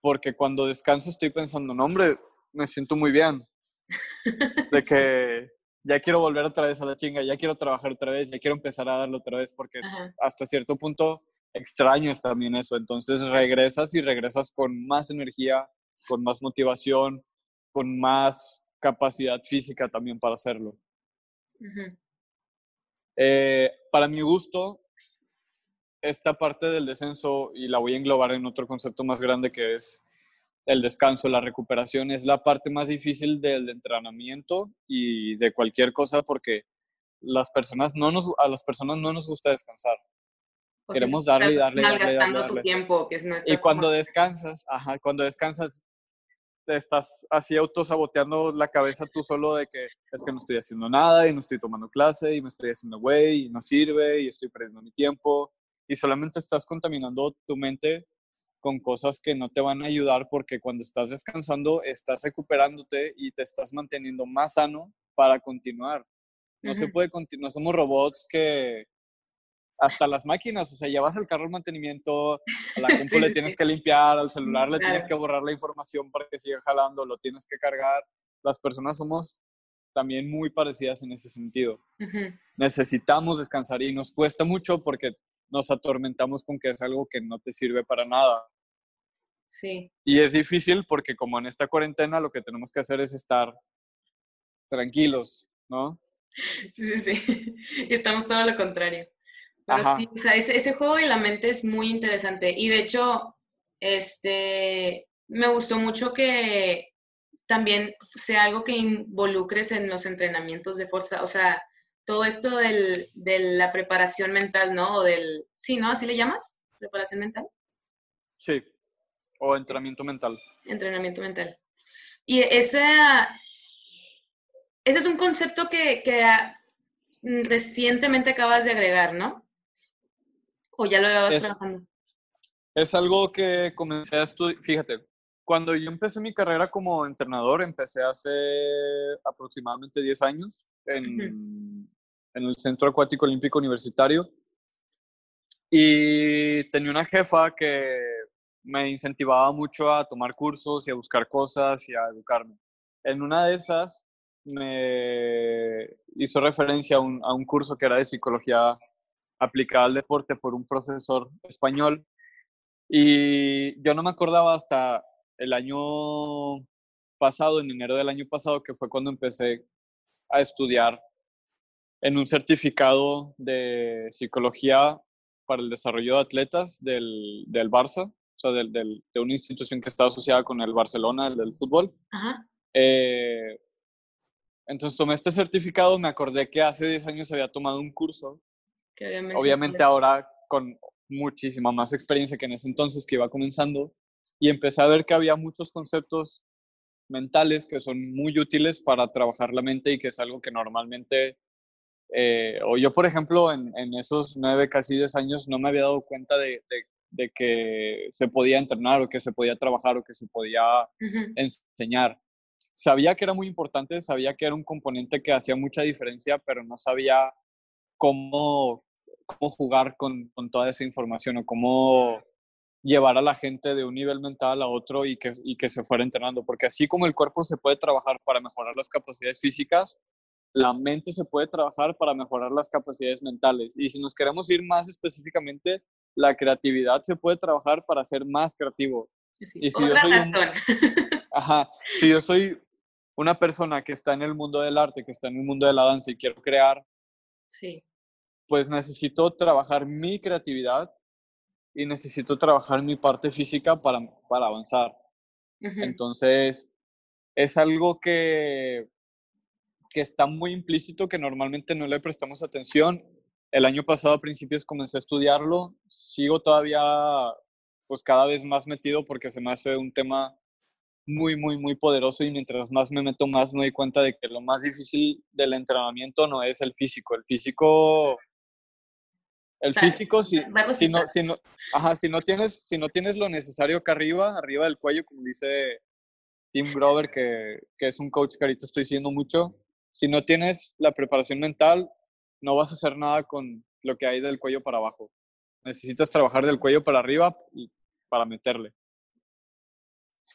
[SPEAKER 2] porque cuando descanso estoy pensando, no hombre, me siento muy bien, de que ya quiero volver otra vez a la chinga, ya quiero trabajar otra vez, ya quiero empezar a darlo otra vez, porque hasta cierto punto extrañas también eso, entonces regresas y regresas con más energía, con más motivación, con más capacidad física también para hacerlo. Eh, para mi gusto, esta parte del descenso, y la voy a englobar en otro concepto más grande que es el descanso, la recuperación, es la parte más difícil del entrenamiento y de cualquier cosa porque las personas no nos, a las personas no nos gusta descansar. Queremos darle y darle, darle, darle,
[SPEAKER 1] tu tiempo, que
[SPEAKER 2] Y cuando descansas, ajá, cuando descansas, te estás así autosaboteando la cabeza tú solo de que es que no estoy haciendo nada y no estoy tomando clase y me estoy haciendo güey y no sirve y estoy perdiendo mi tiempo y solamente estás contaminando tu mente con cosas que no te van a ayudar porque cuando estás descansando estás recuperándote y te estás manteniendo más sano para continuar. No se puede continuar, somos robots que hasta las máquinas, o sea, llevas el carro al mantenimiento, a la compu le tienes que limpiar, al celular le tienes que borrar la información para que siga jalando, lo tienes que cargar. Las personas somos también muy parecidas en ese sentido. Necesitamos descansar y nos cuesta mucho porque nos atormentamos con que es algo que no te sirve para nada.
[SPEAKER 1] Sí.
[SPEAKER 2] Y es difícil porque como en esta cuarentena lo que tenemos que hacer es estar tranquilos, ¿no?
[SPEAKER 1] Sí, sí, sí. Y estamos todo lo contrario. Pero sí, o sea, ese, ese, juego de la mente es muy interesante. Y de hecho, este, me gustó mucho que también sea algo que involucres en los entrenamientos de fuerza. O sea, todo esto del, de la preparación mental, ¿no? O del, sí, ¿no? ¿Así le llamas? ¿Preparación mental?
[SPEAKER 2] Sí, o entrenamiento mental.
[SPEAKER 1] Entrenamiento mental. Y ese, ese es un concepto que, que recientemente acabas de agregar, ¿no? ¿O ya lo llevabas trabajando?
[SPEAKER 2] Es algo que comencé a estudiar, fíjate, cuando yo empecé mi carrera como entrenador, empecé hace aproximadamente 10 años en, en el Centro Acuático Olímpico Universitario. Y tenía una jefa que me incentivaba mucho a tomar cursos y a buscar cosas y a educarme. En una de esas me hizo referencia a un, a un curso que era de psicología aplicada al deporte por un profesor español. Y yo no me acordaba hasta el año pasado, en enero del año pasado, que fue cuando empecé a estudiar en un certificado de psicología para el desarrollo de atletas del, del Barça, o sea, del, del, de una institución que está asociada con el Barcelona, el del fútbol. Eh, entonces tomé este certificado, me acordé que hace 10 años había tomado un curso, que obviamente ahora con muchísima más experiencia que en ese entonces que iba comenzando, y empecé a ver que había muchos conceptos mentales que son muy útiles para trabajar la mente y que es algo que normalmente eh, o yo, por ejemplo, en, esos nueve, casi diez años no me había dado cuenta de, que se podía entrenar o que se podía trabajar o que se podía enseñar. Sabía que era muy importante, sabía que era un componente que hacía mucha diferencia, pero no sabía cómo, cómo jugar con, con toda esa información o cómo llevar a la gente de un nivel mental a otro y que, y que se fuera entrenando, porque así como el cuerpo se puede trabajar para mejorar las capacidades físicas, la mente se puede trabajar para mejorar las capacidades mentales. Y si nos queremos ir más específicamente, la creatividad se puede trabajar para ser más creativo.
[SPEAKER 1] y si yo soy
[SPEAKER 2] ajá, si yo soy una persona que está en el mundo del arte, que está en el mundo de la danza y quiero crear,
[SPEAKER 1] sí.
[SPEAKER 2] pues necesito trabajar mi creatividad y necesito trabajar mi parte física para, para avanzar. Entonces, es algo que que está muy implícito, que normalmente no le prestamos atención. El año pasado a principios comencé a estudiarlo, sigo todavía pues cada vez más metido porque se me hace un tema muy, muy, muy poderoso y mientras más me meto más me doy cuenta de que lo más difícil del entrenamiento no es el físico. El físico, el físico, si, si, no, si, no, ajá, si, no tienes, si no tienes lo necesario acá arriba, arriba del cuello, como dice Tim Grover, que, que es un coach que ahorita estoy siguiendo mucho, si no tienes la preparación mental, no vas a hacer nada con lo que hay del cuello para abajo. Necesitas trabajar del cuello para arriba para meterle.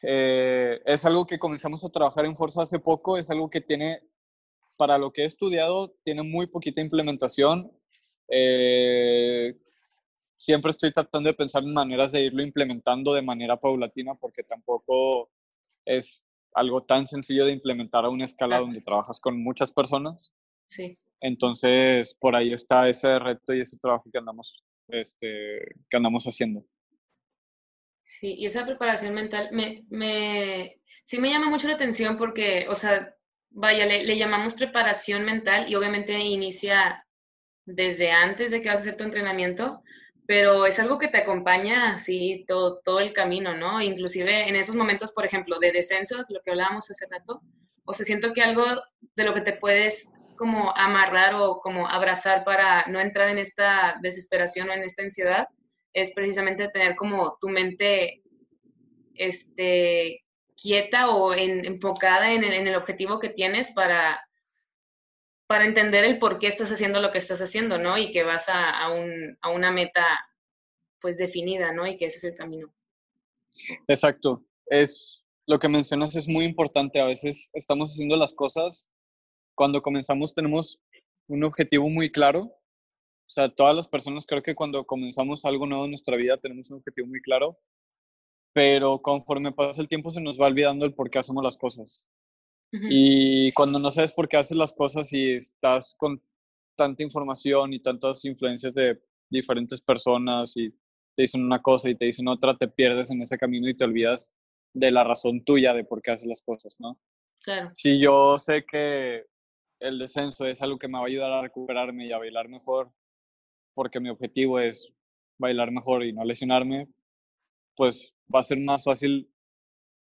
[SPEAKER 2] Eh, es algo que comenzamos a trabajar en Forza hace poco, es algo que tiene, para lo que he estudiado, tiene muy poquita implementación. Eh, siempre estoy tratando de pensar en maneras de irlo implementando de manera paulatina porque tampoco es algo tan sencillo de implementar a una escala donde trabajas con muchas personas.
[SPEAKER 1] Sí.
[SPEAKER 2] Entonces, por ahí está ese reto y ese trabajo que andamos, este, que andamos haciendo.
[SPEAKER 1] Sí, y esa preparación mental me, me, sí me llama mucho la atención porque, o sea, vaya, le, llamamos preparación mental y obviamente inicia desde antes de que vas a hacer tu entrenamiento, pero es algo que te acompaña así todo, todo el camino, ¿no? Inclusive en esos momentos, por ejemplo, de descenso, lo que hablábamos hace rato, o sea, siento que algo de lo que te puedes como amarrar o como abrazar para no entrar en esta desesperación o en esta ansiedad es precisamente tener como tu mente este, quieta o enfocada en, el objetivo que tienes para, para entender el por qué estás haciendo lo que estás haciendo, ¿no? Y que vas a, a, un, a una meta pues definida, ¿no? Y que ese es el camino.
[SPEAKER 2] Exacto. Es lo que mencionas es muy importante. A veces estamos haciendo las cosas cuando comenzamos tenemos un objetivo muy claro o sea, todas las personas creo que cuando comenzamos algo nuevo en nuestra vida tenemos un objetivo muy claro, pero conforme pasa el tiempo se nos va olvidando el por qué hacemos las cosas. Y cuando no sabes por qué haces las cosas y estás con tanta información y tantas influencias de diferentes personas y te dicen una cosa y te dicen otra, te pierdes en ese camino y te olvidas de la razón tuya de por qué haces las cosas, ¿no?
[SPEAKER 1] Claro.
[SPEAKER 2] Si yo sé que el descenso es algo que me va a ayudar a recuperarme y a bailar mejor porque mi objetivo es bailar mejor y no lesionarme, pues va a ser más fácil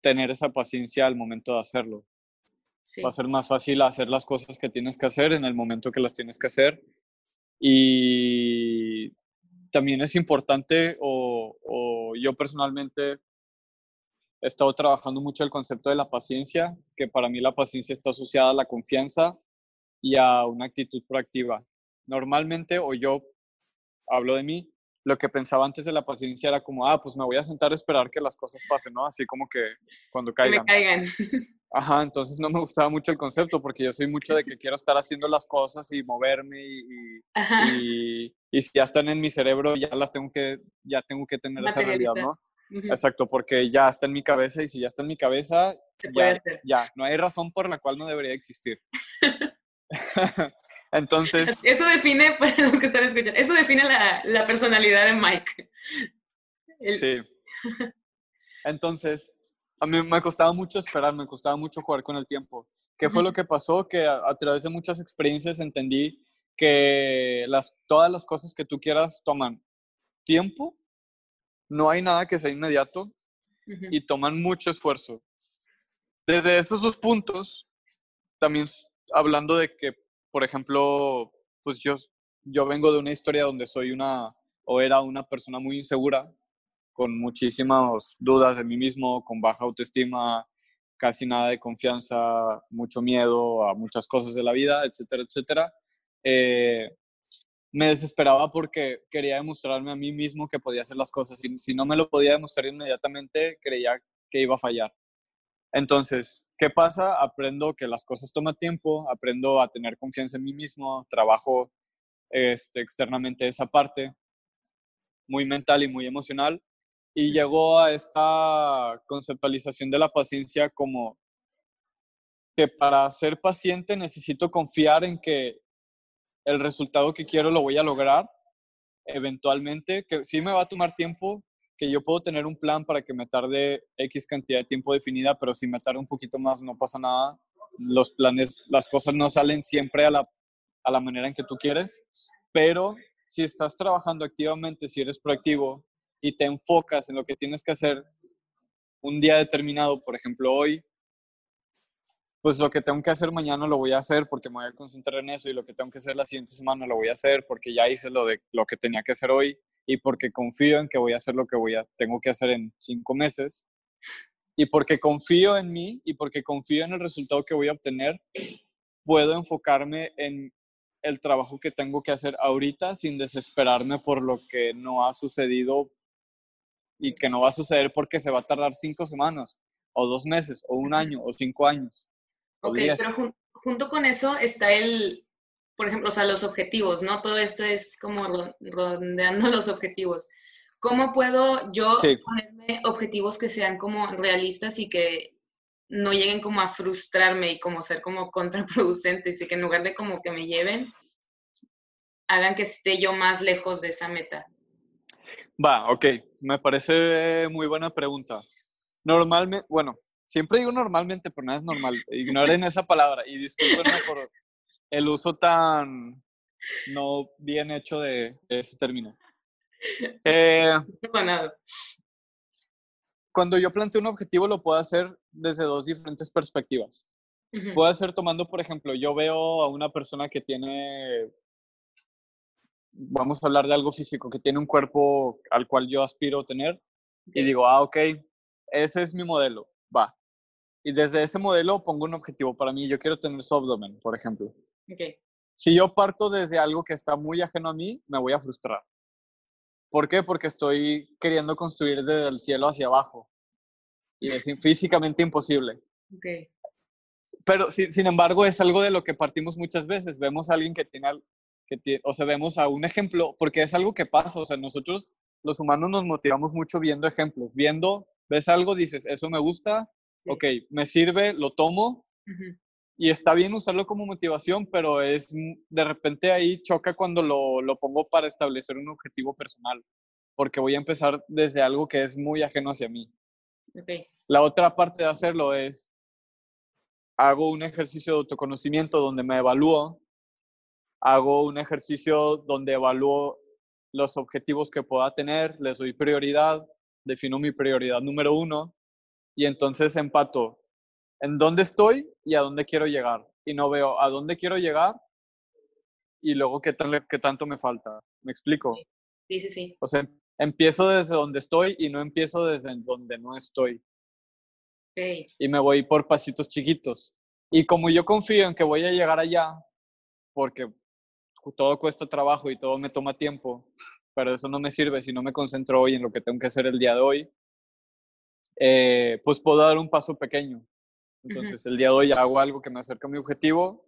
[SPEAKER 2] tener esa paciencia al momento de hacerlo. Va a ser más fácil hacer las cosas que tienes que hacer en el momento que las tienes que hacer. Y también es importante, o, o yo personalmente he estado trabajando mucho el concepto de la paciencia, que para mí la paciencia está asociada a la confianza y a una actitud proactiva. Normalmente, o yo hablo de mí, lo que pensaba antes de la paciencia era como, ah, pues me voy a sentar a esperar que las cosas pasen, ¿no? Así como que cuando caigan.
[SPEAKER 1] Que me caigan.
[SPEAKER 2] Ajá, entonces no me gustaba mucho el concepto porque yo soy mucho de que quiero estar haciendo las cosas y moverme y, y, y, si ya están en mi cerebro ya las tengo que, ya tengo que tener esa realidad, ¿no? Exacto, porque ya está en mi cabeza y si ya está en mi cabeza, ya, ya, no hay razón por la cual no debería existir. Entonces.
[SPEAKER 1] Eso define, para los que están escuchando, eso define la, la personalidad de Mike.
[SPEAKER 2] Sí. Entonces, a mí me costaba mucho esperar, me costaba mucho jugar con el tiempo. ¿Qué fue lo que pasó? Que a, través de muchas experiencias entendí que las, todas las cosas que tú quieras toman tiempo, no hay nada que sea inmediato y toman mucho esfuerzo. Desde esos dos puntos, también hablando de que por ejemplo, pues yo, yo vengo de una historia donde soy una o era una persona muy insegura, con muchísimas dudas de mí mismo, con baja autoestima, casi nada de confianza, mucho miedo a muchas cosas de la vida, etcétera, etcétera. Eh, me desesperaba porque quería demostrarme a mí mismo que podía hacer las cosas y si no me lo podía demostrar inmediatamente, creía que iba a fallar. Entonces, ¿qué pasa? Aprendo que las cosas toman tiempo, aprendo a tener confianza en mí mismo, trabajo este, externamente esa parte, muy mental y muy emocional, y llegó a esta conceptualización de la paciencia como que para ser paciente necesito confiar en que el resultado que quiero lo voy a lograr eventualmente, que sí me va a tomar tiempo, que yo puedo tener un plan para que me tarde X cantidad de tiempo definida, pero si me tarde un poquito más no pasa nada. los planes, las cosas no salen siempre a la, a la manera en que tú quieres, pero si estás trabajando activamente, si eres proactivo y te enfocas en lo que tienes que hacer un día determinado, por ejemplo hoy, pues lo que tengo que hacer mañana lo voy a hacer porque me voy a concentrar en eso y lo que tengo que hacer la siguiente semana lo voy a hacer porque ya hice lo de lo que tenía que hacer hoy y porque confío en que voy a hacer lo que voy a tengo que hacer en cinco meses y porque confío en mí y porque confío en el resultado que voy a obtener puedo enfocarme en el trabajo que tengo que hacer ahorita sin desesperarme por lo que no ha sucedido y que no va a suceder porque se va a tardar cinco semanas o dos meses o un año o cinco años.
[SPEAKER 1] Ok, pero junto con eso está el, por ejemplo, o sea, los objetivos, ¿no? Todo esto es como rondeando los objetivos. ¿Cómo puedo yo ponerme objetivos que sean como realistas y que no lleguen como a frustrarme y como ser como contraproducentes y que en lugar de como que me lleven, hagan que esté yo más lejos de esa meta?
[SPEAKER 2] Va, ok, me parece muy buena pregunta. Normalmente, bueno, siempre digo normalmente, pero nada es normal. Ignoren esa palabra y discúlpenme por el uso tan no bien hecho de, ese término. Eh, cuando yo planteo un objetivo lo puedo hacer desde dos diferentes perspectivas. Puedo hacer tomando, por ejemplo, yo veo a una persona que tiene, vamos a hablar de algo físico, que tiene un cuerpo al cual yo aspiro a tener y digo, ah, ok, ese es mi modelo, va. Y desde ese modelo pongo un objetivo para mí. Yo quiero tener su abdomen, por ejemplo.
[SPEAKER 1] Okay.
[SPEAKER 2] Si yo parto desde algo que está muy ajeno a mí, me voy a frustrar. ¿Por qué? Porque estoy queriendo construir desde el cielo hacia abajo. Y es físicamente imposible.
[SPEAKER 1] Okay.
[SPEAKER 2] Pero sin, embargo es algo de lo que partimos muchas veces. Vemos a alguien que tiene, que o sea, vemos a un ejemplo, porque es algo que pasa. O sea, nosotros los humanos nos motivamos mucho viendo ejemplos. Viendo, ves algo, dices, eso me gusta, ok, me sirve, lo tomo. Y está bien usarlo como motivación, pero es de repente ahí choca cuando lo, lo pongo para establecer un objetivo personal, porque voy a empezar desde algo que es muy ajeno hacia mí. La otra parte de hacerlo es, hago un ejercicio de autoconocimiento donde me evalúo, hago un ejercicio donde evalúo los objetivos que pueda tener, les doy prioridad, defino mi prioridad número uno y entonces empato en dónde estoy y a dónde quiero llegar. Y no veo a dónde quiero llegar y luego qué, qué tanto me falta. ¿Me explico?
[SPEAKER 1] Sí, sí, sí.
[SPEAKER 2] O sea, empiezo desde donde estoy y no empiezo desde donde no estoy. Y me voy por pasitos chiquitos. Y como yo confío en que voy a llegar allá, porque todo cuesta trabajo y todo me toma tiempo, pero eso no me sirve si no me concentro hoy en lo que tengo que hacer el día de hoy, eh, pues puedo dar un paso pequeño. Entonces, el día de hoy hago algo que me acerca a mi objetivo,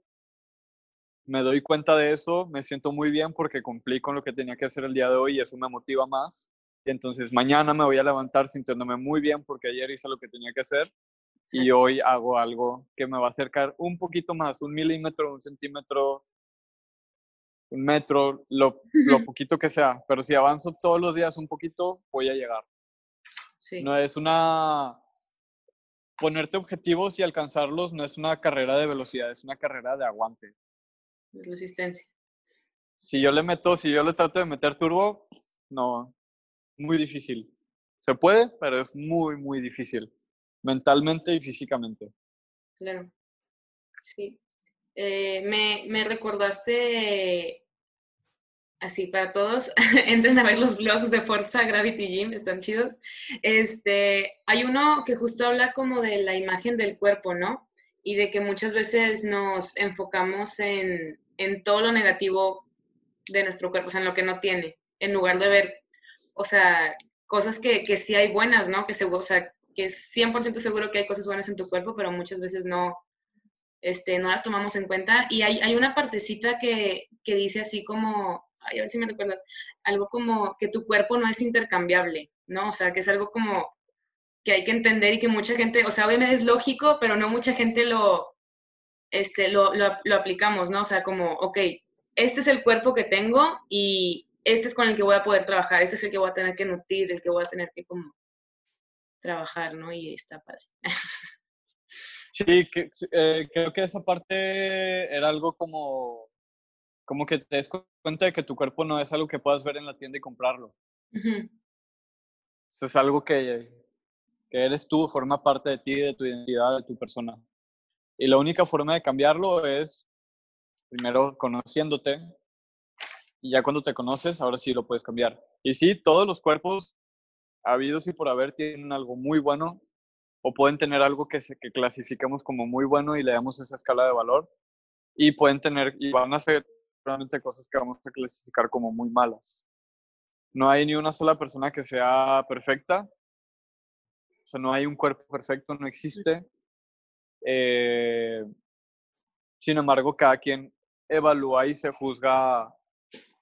[SPEAKER 2] me doy cuenta de eso, me siento muy bien porque cumplí con lo que tenía que hacer el día de hoy y eso me motiva más. Y entonces, mañana me voy a levantar sintiéndome muy bien porque ayer hice lo que tenía que hacer y hoy hago algo que me va a acercar un poquito más, un milímetro, un centímetro, un metro, lo, lo poquito que sea. Pero si avanzo todos los días un poquito, voy a llegar. No es una... Ponerte objetivos y alcanzarlos no es una carrera de velocidad, es una carrera de aguante.
[SPEAKER 1] De resistencia.
[SPEAKER 2] Si yo le meto, si yo le trato de meter turbo, no, muy difícil. Se puede, pero es muy, muy difícil, mentalmente y físicamente.
[SPEAKER 1] Claro, sí. Eh, me, me recordaste así para todos, entren a ver los blogs de Forza Gravity Gym, están chidos. Este, hay uno que justo habla como de la imagen del cuerpo, ¿no? Y de que muchas veces nos enfocamos en, en todo lo negativo de nuestro cuerpo, o sea, en lo que no tiene, en lugar de ver, o sea, cosas que, que sí hay buenas, ¿no? Que, seguro, o sea, que es 100% seguro que hay cosas buenas en tu cuerpo, pero muchas veces no, este, no las tomamos en cuenta. Y hay, hay una partecita que, que, dice así como, a ver si me recuerdas, algo como que tu cuerpo no es intercambiable, ¿no? O sea, que es algo como que hay que entender y que mucha gente, o sea, obviamente es lógico, pero no mucha gente lo, este, lo, lo, lo aplicamos, ¿no? O sea, como, ok, este es el cuerpo que tengo y este es con el que voy a poder trabajar, este es el que voy a tener que nutrir, el que voy a tener que como trabajar, ¿no? Y está padre.
[SPEAKER 2] Sí, que, eh, creo que esa parte era algo como, como que te des cuenta de que tu cuerpo no es algo que puedas ver en la tienda y comprarlo. Eso es algo que, que eres tú, forma parte de ti, de tu identidad, de tu persona. Y la única forma de cambiarlo es primero conociéndote y ya cuando te conoces, ahora sí lo puedes cambiar. Y sí, todos los cuerpos habidos y por haber tienen algo muy bueno o pueden tener algo que, se, que clasificamos como muy bueno y le damos esa escala de valor y pueden tener y van a ser realmente cosas que vamos a clasificar como muy malas. No hay ni una sola persona que sea perfecta, o sea, no hay un cuerpo perfecto, no existe. Eh, sin embargo, cada quien evalúa y se juzga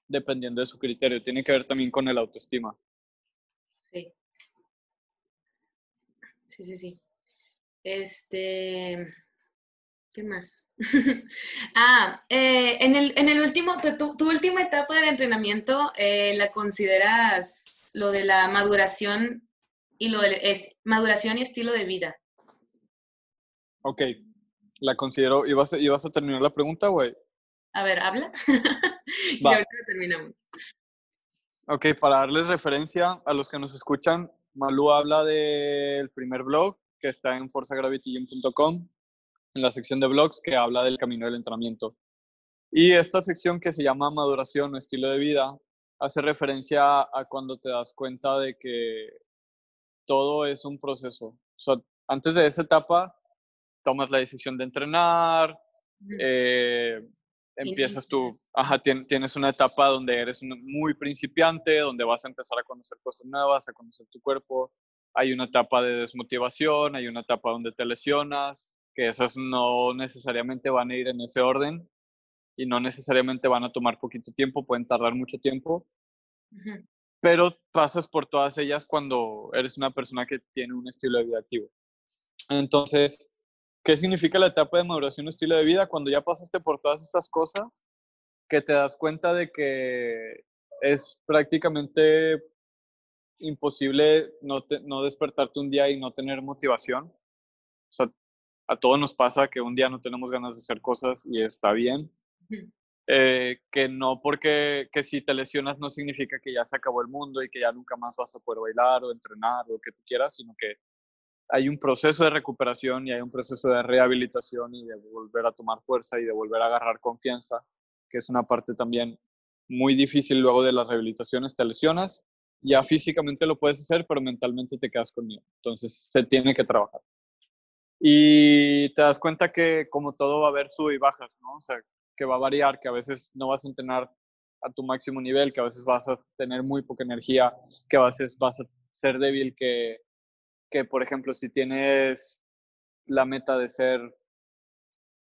[SPEAKER 2] dependiendo de su criterio. Tiene que ver también con el autoestima.
[SPEAKER 1] Sí. Sí, sí, sí. Este, ¿qué más? ah, eh, en, el, en el último, tu, última etapa del entrenamiento, eh, ¿la consideras lo de la maduración y lo de maduración y estilo de vida?
[SPEAKER 2] Ok, la considero. ¿Ibas, ibas a terminar la pregunta, güey?
[SPEAKER 1] A ver, habla. y ahorita terminamos.
[SPEAKER 2] Ok, para darles referencia a los que nos escuchan, Malú habla del primer blog que está en forzagravitygym.com, en la sección de blogs que habla del camino del entrenamiento. Y esta sección que se llama maduración o estilo de vida hace referencia a cuando te das cuenta de que todo es un proceso. O sea, antes de esa etapa, tomas la decisión de entrenar, eh, empiezas tú, ajá, tienes una etapa donde eres muy principiante, donde vas a empezar a conocer cosas nuevas, a conocer tu cuerpo. Hay una etapa de desmotivación, hay una etapa donde te lesionas, que esas no necesariamente van a ir en ese orden y no necesariamente van a tomar poquito tiempo, pueden tardar mucho tiempo. Pero pasas por todas ellas cuando eres una persona que tiene un estilo de vida activo. Entonces, ¿Qué significa la etapa de maduración o estilo de vida? Cuando ya pasaste por todas estas cosas, que te das cuenta de que es prácticamente imposible no, no despertarte un día y no tener motivación. O sea, a todos nos pasa que un día no tenemos ganas de hacer cosas y está bien. Eh, que no porque que si te lesionas no significa que ya se acabó el mundo y que ya nunca más vas a poder bailar o entrenar o lo que tú quieras, sino que hay un proceso de recuperación y hay un proceso de rehabilitación y de volver a tomar fuerza y de volver a agarrar confianza, que es una parte también muy difícil luego de las rehabilitaciones, te lesionas, ya físicamente lo puedes hacer, pero mentalmente te quedas con miedo. Entonces se tiene que trabajar. Y te das cuenta que como todo va a haber sub y bajas, ¿no? O sea, que va a variar, que a veces no vas a entrenar a tu máximo nivel, que a veces vas a tener muy poca energía, que a veces vas a ser débil, que que, por ejemplo, si tienes la meta de ser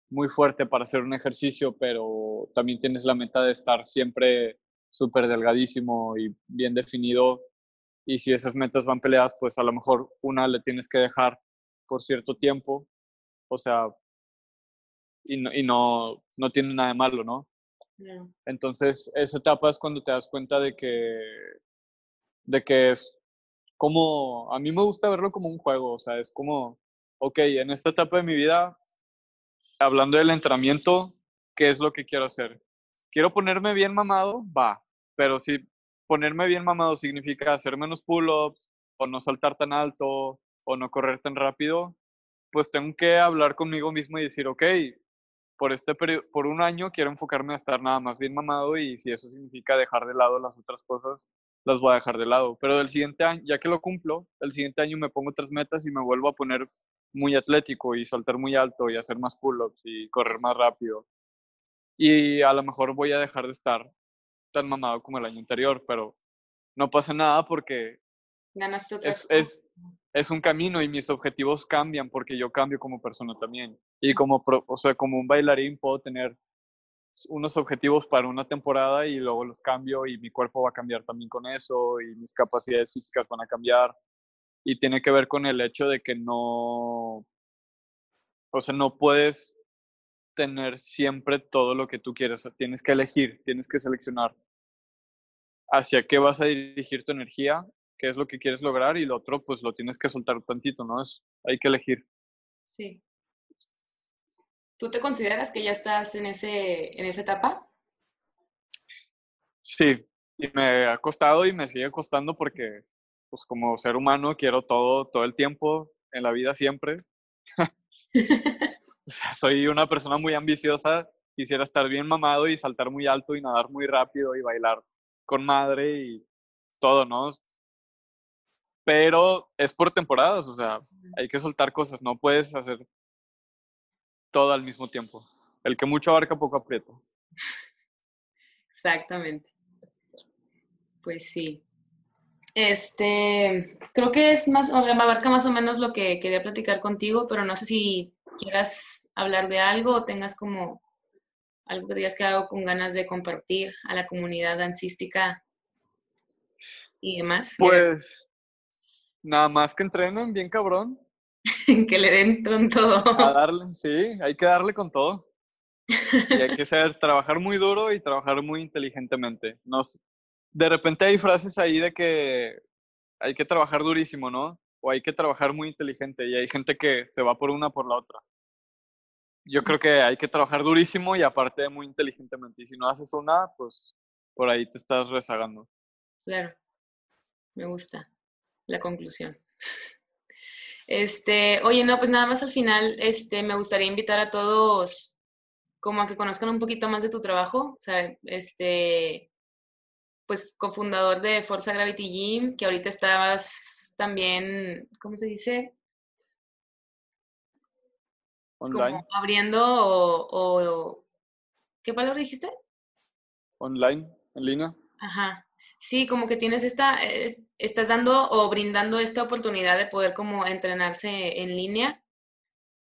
[SPEAKER 2] muy fuerte para hacer un ejercicio, pero también tienes la meta de estar siempre súper delgadísimo y bien definido, y si esas metas van peleadas, pues a lo mejor una le tienes que dejar por cierto tiempo, o sea, y no, y no, no tiene nada de malo, ¿no? Entonces, esa etapa es cuando te das cuenta de que, de que es como, a mí me gusta verlo como un juego, o sea, es como, ok, en esta etapa de mi vida, hablando del entrenamiento, ¿qué es lo que quiero hacer? ¿Quiero ponerme bien mamado? Va, pero si ponerme bien mamado significa hacer menos pull-ups, o no saltar tan alto, o no correr tan rápido, pues tengo que hablar conmigo mismo y decir, ok, por este por un año quiero enfocarme a estar nada más bien mamado y si eso significa dejar de lado las otras cosas, las voy a dejar de lado. Pero del siguiente año, ya que lo cumplo, el siguiente año me pongo otras metas y me vuelvo a poner muy atlético y saltar muy alto y hacer más pull-ups y correr más rápido. Y a lo mejor voy a dejar de estar tan mamado como el año anterior, pero no pasa nada porque
[SPEAKER 1] Ganaste
[SPEAKER 2] otra es, es, es, un camino y mis objetivos cambian porque yo cambio como persona también. Y como, o sea, como un bailarín puedo tener unos objetivos para una temporada y luego los cambio y mi cuerpo va a cambiar también con eso y mis capacidades físicas van a cambiar. Y tiene que ver con el hecho de que no, o sea, no puedes tener siempre todo lo que tú quieres. tienes que elegir, tienes que seleccionar hacia qué vas a dirigir tu energía, qué es lo que quieres lograr y lo otro pues lo tienes que soltar tantito, ¿no? Es, hay que elegir.
[SPEAKER 1] Sí. ¿Tú te consideras que ya estás en, ese, en esa etapa?
[SPEAKER 2] Sí, y me ha costado y me sigue costando porque, pues como ser humano, quiero todo, todo el tiempo, en la vida siempre. o sea, soy una persona muy ambiciosa, quisiera estar bien mamado y saltar muy alto y nadar muy rápido y bailar con madre y todo, ¿no? Pero es por temporadas, o sea, hay que soltar cosas, no puedes hacer todo al mismo tiempo. El que mucho abarca, poco aprieta.
[SPEAKER 1] Exactamente. Pues sí. Este, creo que es más, o abarca más o menos lo que quería platicar contigo, pero no sé si quieras hablar de algo o tengas como algo que te hayas quedado con ganas de compartir a la comunidad dancística y demás.
[SPEAKER 2] Pues nada más que entrenen bien cabrón.
[SPEAKER 1] que le den con todo.
[SPEAKER 2] A darle, sí, hay que darle con todo. Y hay que saber trabajar muy duro y trabajar muy inteligentemente. Nos, de repente hay frases ahí de que hay que trabajar durísimo, ¿no? O hay que trabajar muy inteligente y hay gente que se va por una por la otra. Yo creo que hay que trabajar durísimo y aparte muy inteligentemente. Y si no haces una, pues por ahí te estás rezagando.
[SPEAKER 1] Claro, me gusta la conclusión. Este, oye, no, pues nada más al final, este, me gustaría invitar a todos como a que conozcan un poquito más de tu trabajo, o sea, este, pues cofundador de Forza Gravity Gym, que ahorita estabas también, ¿cómo se dice?
[SPEAKER 2] Online.
[SPEAKER 1] abriendo o, o, ¿qué palabra dijiste?
[SPEAKER 2] Online, en línea.
[SPEAKER 1] Ajá. Sí, como que tienes esta, estás dando o brindando esta oportunidad de poder como entrenarse en línea.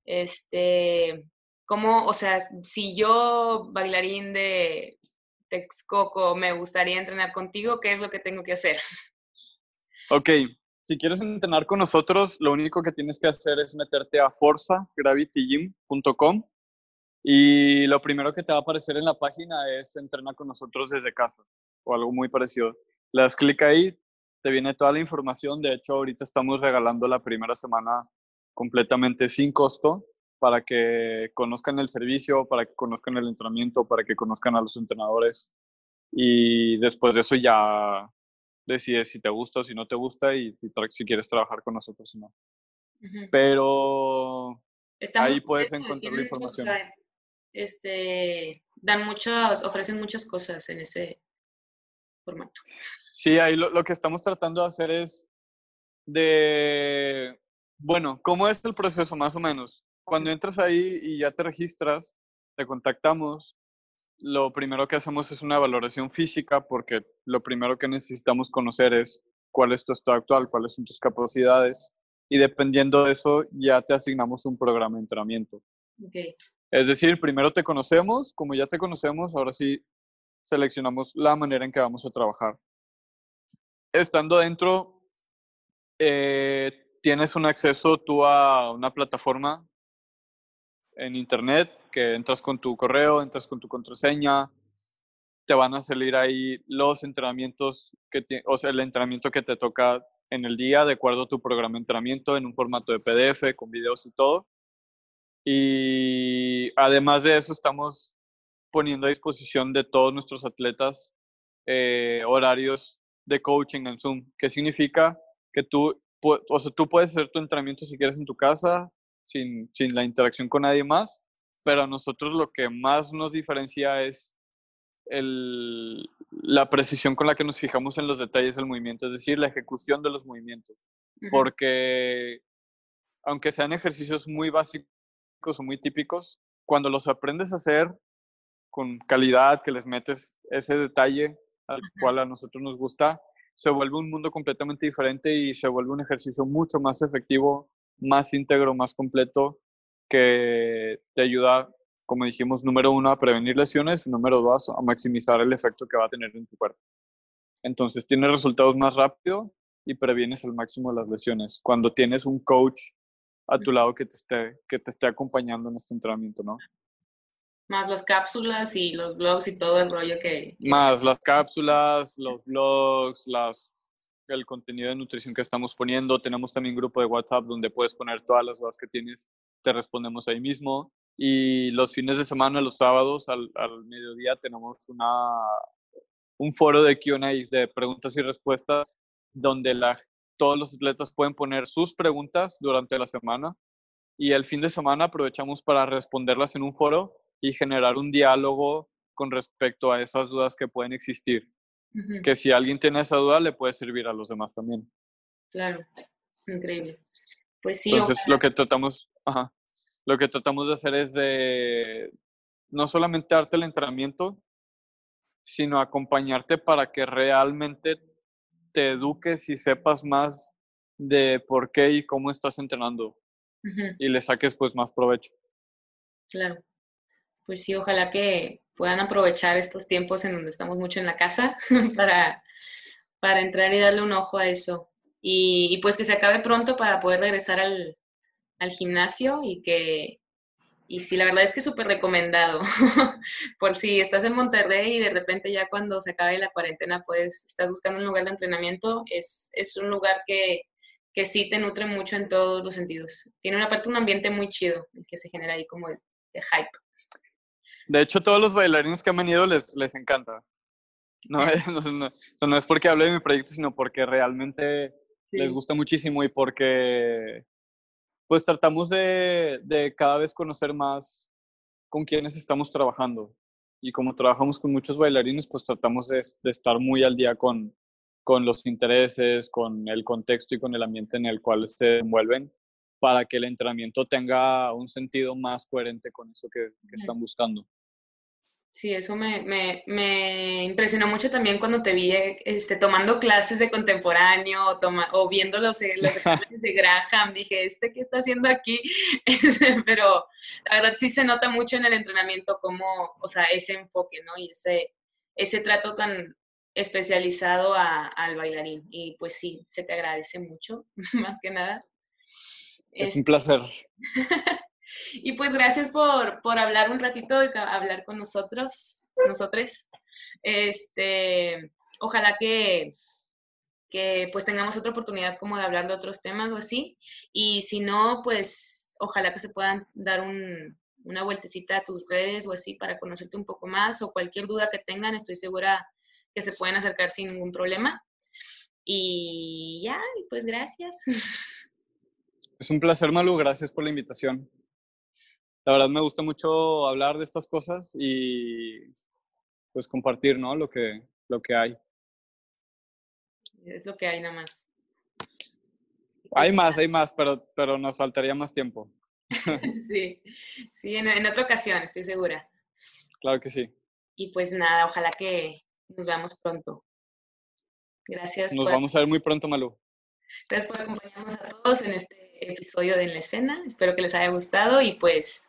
[SPEAKER 1] Este, como, o sea, si yo, bailarín de Texcoco, me gustaría entrenar contigo, ¿qué es lo que tengo que hacer?
[SPEAKER 2] Ok, si quieres entrenar con nosotros, lo único que tienes que hacer es meterte a forzagravitygym.com y lo primero que te va a aparecer en la página es entrenar con nosotros desde casa o algo muy parecido. Le das clic ahí, te viene toda la información. De hecho, ahorita estamos regalando la primera semana completamente sin costo para que conozcan el servicio, para que conozcan el entrenamiento, para que conozcan a los entrenadores. Y después de eso ya decides si te gusta o si no te gusta y si, si quieres trabajar con nosotros o no. Pero ahí puedes encontrar la información.
[SPEAKER 1] Este, dan muchas, ofrecen muchas cosas en ese,
[SPEAKER 2] Sí, ahí lo, que estamos tratando de hacer es de, bueno, ¿cómo es el proceso más o menos? Cuando entras ahí y ya te registras, te contactamos, lo primero que hacemos es una valoración física porque lo primero que necesitamos conocer es cuál es tu estado actual, cuáles son tus capacidades y dependiendo de eso ya te asignamos un programa de entrenamiento.
[SPEAKER 1] Okay.
[SPEAKER 2] Es decir, primero te conocemos, como ya te conocemos, ahora sí seleccionamos la manera en que vamos a trabajar. Estando dentro, eh, tienes un acceso tú a una plataforma en internet que entras con tu correo, entras con tu contraseña, te van a salir ahí los entrenamientos, que o sea, el entrenamiento que te toca en el día de acuerdo a tu programa de entrenamiento en un formato de PDF con videos y todo. Y además de eso estamos poniendo a disposición de todos nuestros atletas eh, horarios de coaching en Zoom. ¿Qué significa? Que tú, o sea, tú puedes hacer tu entrenamiento si quieres en tu casa, sin, sin la interacción con nadie más, pero a nosotros lo que más nos diferencia es el, la precisión con la que nos fijamos en los detalles del movimiento, es decir, la ejecución de los movimientos. Porque aunque sean ejercicios muy básicos o muy típicos, cuando los aprendes a hacer con calidad, que les metes ese detalle al cual a nosotros nos gusta, se vuelve un mundo completamente diferente y se vuelve un ejercicio mucho más efectivo, más íntegro, más completo, que te ayuda, como dijimos, número uno, a prevenir lesiones número dos, a maximizar el efecto que va a tener en tu cuerpo. Entonces, tienes resultados más rápido y previenes al máximo las lesiones cuando tienes un coach a tu lado que te esté, que te esté acompañando en este entrenamiento, ¿no?
[SPEAKER 1] Más las cápsulas y los blogs y todo el rollo que...
[SPEAKER 2] más las cápsulas, los blogs, las, el contenido de nutrición que estamos poniendo. Tenemos también grupo de WhatsApp donde puedes poner todas las dudas que tienes, te respondemos ahí mismo. Y los fines de semana, los sábados, al, al mediodía, tenemos una, un foro de QA, de preguntas y respuestas, donde la, todos los atletas pueden poner sus preguntas durante la semana y el fin de semana aprovechamos para responderlas en un foro y generar un diálogo con respecto a esas dudas que pueden existir. Que si alguien tiene esa duda, le puede servir a los demás también.
[SPEAKER 1] Claro, increíble. Pues sí.
[SPEAKER 2] Entonces, lo que tratamos, lo que tratamos de hacer es de no solamente darte el entrenamiento, sino acompañarte para que realmente te eduques y sepas más de por qué y cómo estás entrenando y le saques pues más provecho.
[SPEAKER 1] Claro. Pues sí, ojalá que puedan aprovechar estos tiempos en donde estamos mucho en la casa para, para entrar y darle un ojo a eso. Y, pues que se acabe pronto para poder regresar al, al gimnasio y que, y sí, la verdad es que súper recomendado. Por si estás en Monterrey y de repente ya cuando se acabe la cuarentena, pues estás buscando un lugar de entrenamiento, es, es un lugar que, que sí te nutre mucho en todos los sentidos. Tiene una parte, un ambiente muy chido, que se genera ahí como de, hype.
[SPEAKER 2] De hecho, todos los bailarines que han venido les, les encanta. No, no, no, es porque hable de mi proyecto, sino porque realmente les gusta muchísimo y porque pues tratamos de, de, cada vez conocer más con quienes estamos trabajando. Y como trabajamos con muchos bailarines, pues tratamos de, de estar muy al día con, con los intereses, con el contexto y con el ambiente en el cual se envuelven para que el entrenamiento tenga un sentido más coherente con eso que, que están buscando.
[SPEAKER 1] Sí, eso me, me, me, impresionó mucho también cuando te vi este, tomando clases de contemporáneo o, toma, o viendo los, eh, los de Graham. Dije, ¿este qué está haciendo aquí? Este, pero la verdad sí se nota mucho en el entrenamiento como, o sea, ese enfoque, ¿no? Y ese, ese trato tan especializado a, al bailarín. Y pues sí, se te agradece mucho, más que nada.
[SPEAKER 2] Es, es un placer.
[SPEAKER 1] Y pues gracias por, por hablar un ratito y hablar con nosotros, nosotros. Este, ojalá que, que pues tengamos otra oportunidad como de hablar de otros temas o así. Y si no, pues ojalá que se puedan dar un, una vueltecita a tus redes o así para conocerte un poco más o cualquier duda que tengan, estoy segura que se pueden acercar sin ningún problema. Y ya, pues gracias.
[SPEAKER 2] Es un placer, Malu. Gracias por la invitación la verdad me gusta mucho hablar de estas cosas y pues compartir, ¿no? Lo que, lo que hay.
[SPEAKER 1] Es lo que hay nada más.
[SPEAKER 2] Hay más, hay más, pero, pero nos faltaría más tiempo.
[SPEAKER 1] sí, sí, en, en otra ocasión, estoy segura.
[SPEAKER 2] Claro que sí.
[SPEAKER 1] Y pues nada, ojalá que nos veamos pronto. Gracias.
[SPEAKER 2] Nos vamos a ver muy pronto, Malú.
[SPEAKER 1] Gracias por acompañarnos a todos en este episodio de En la Escena. Espero que les haya gustado y pues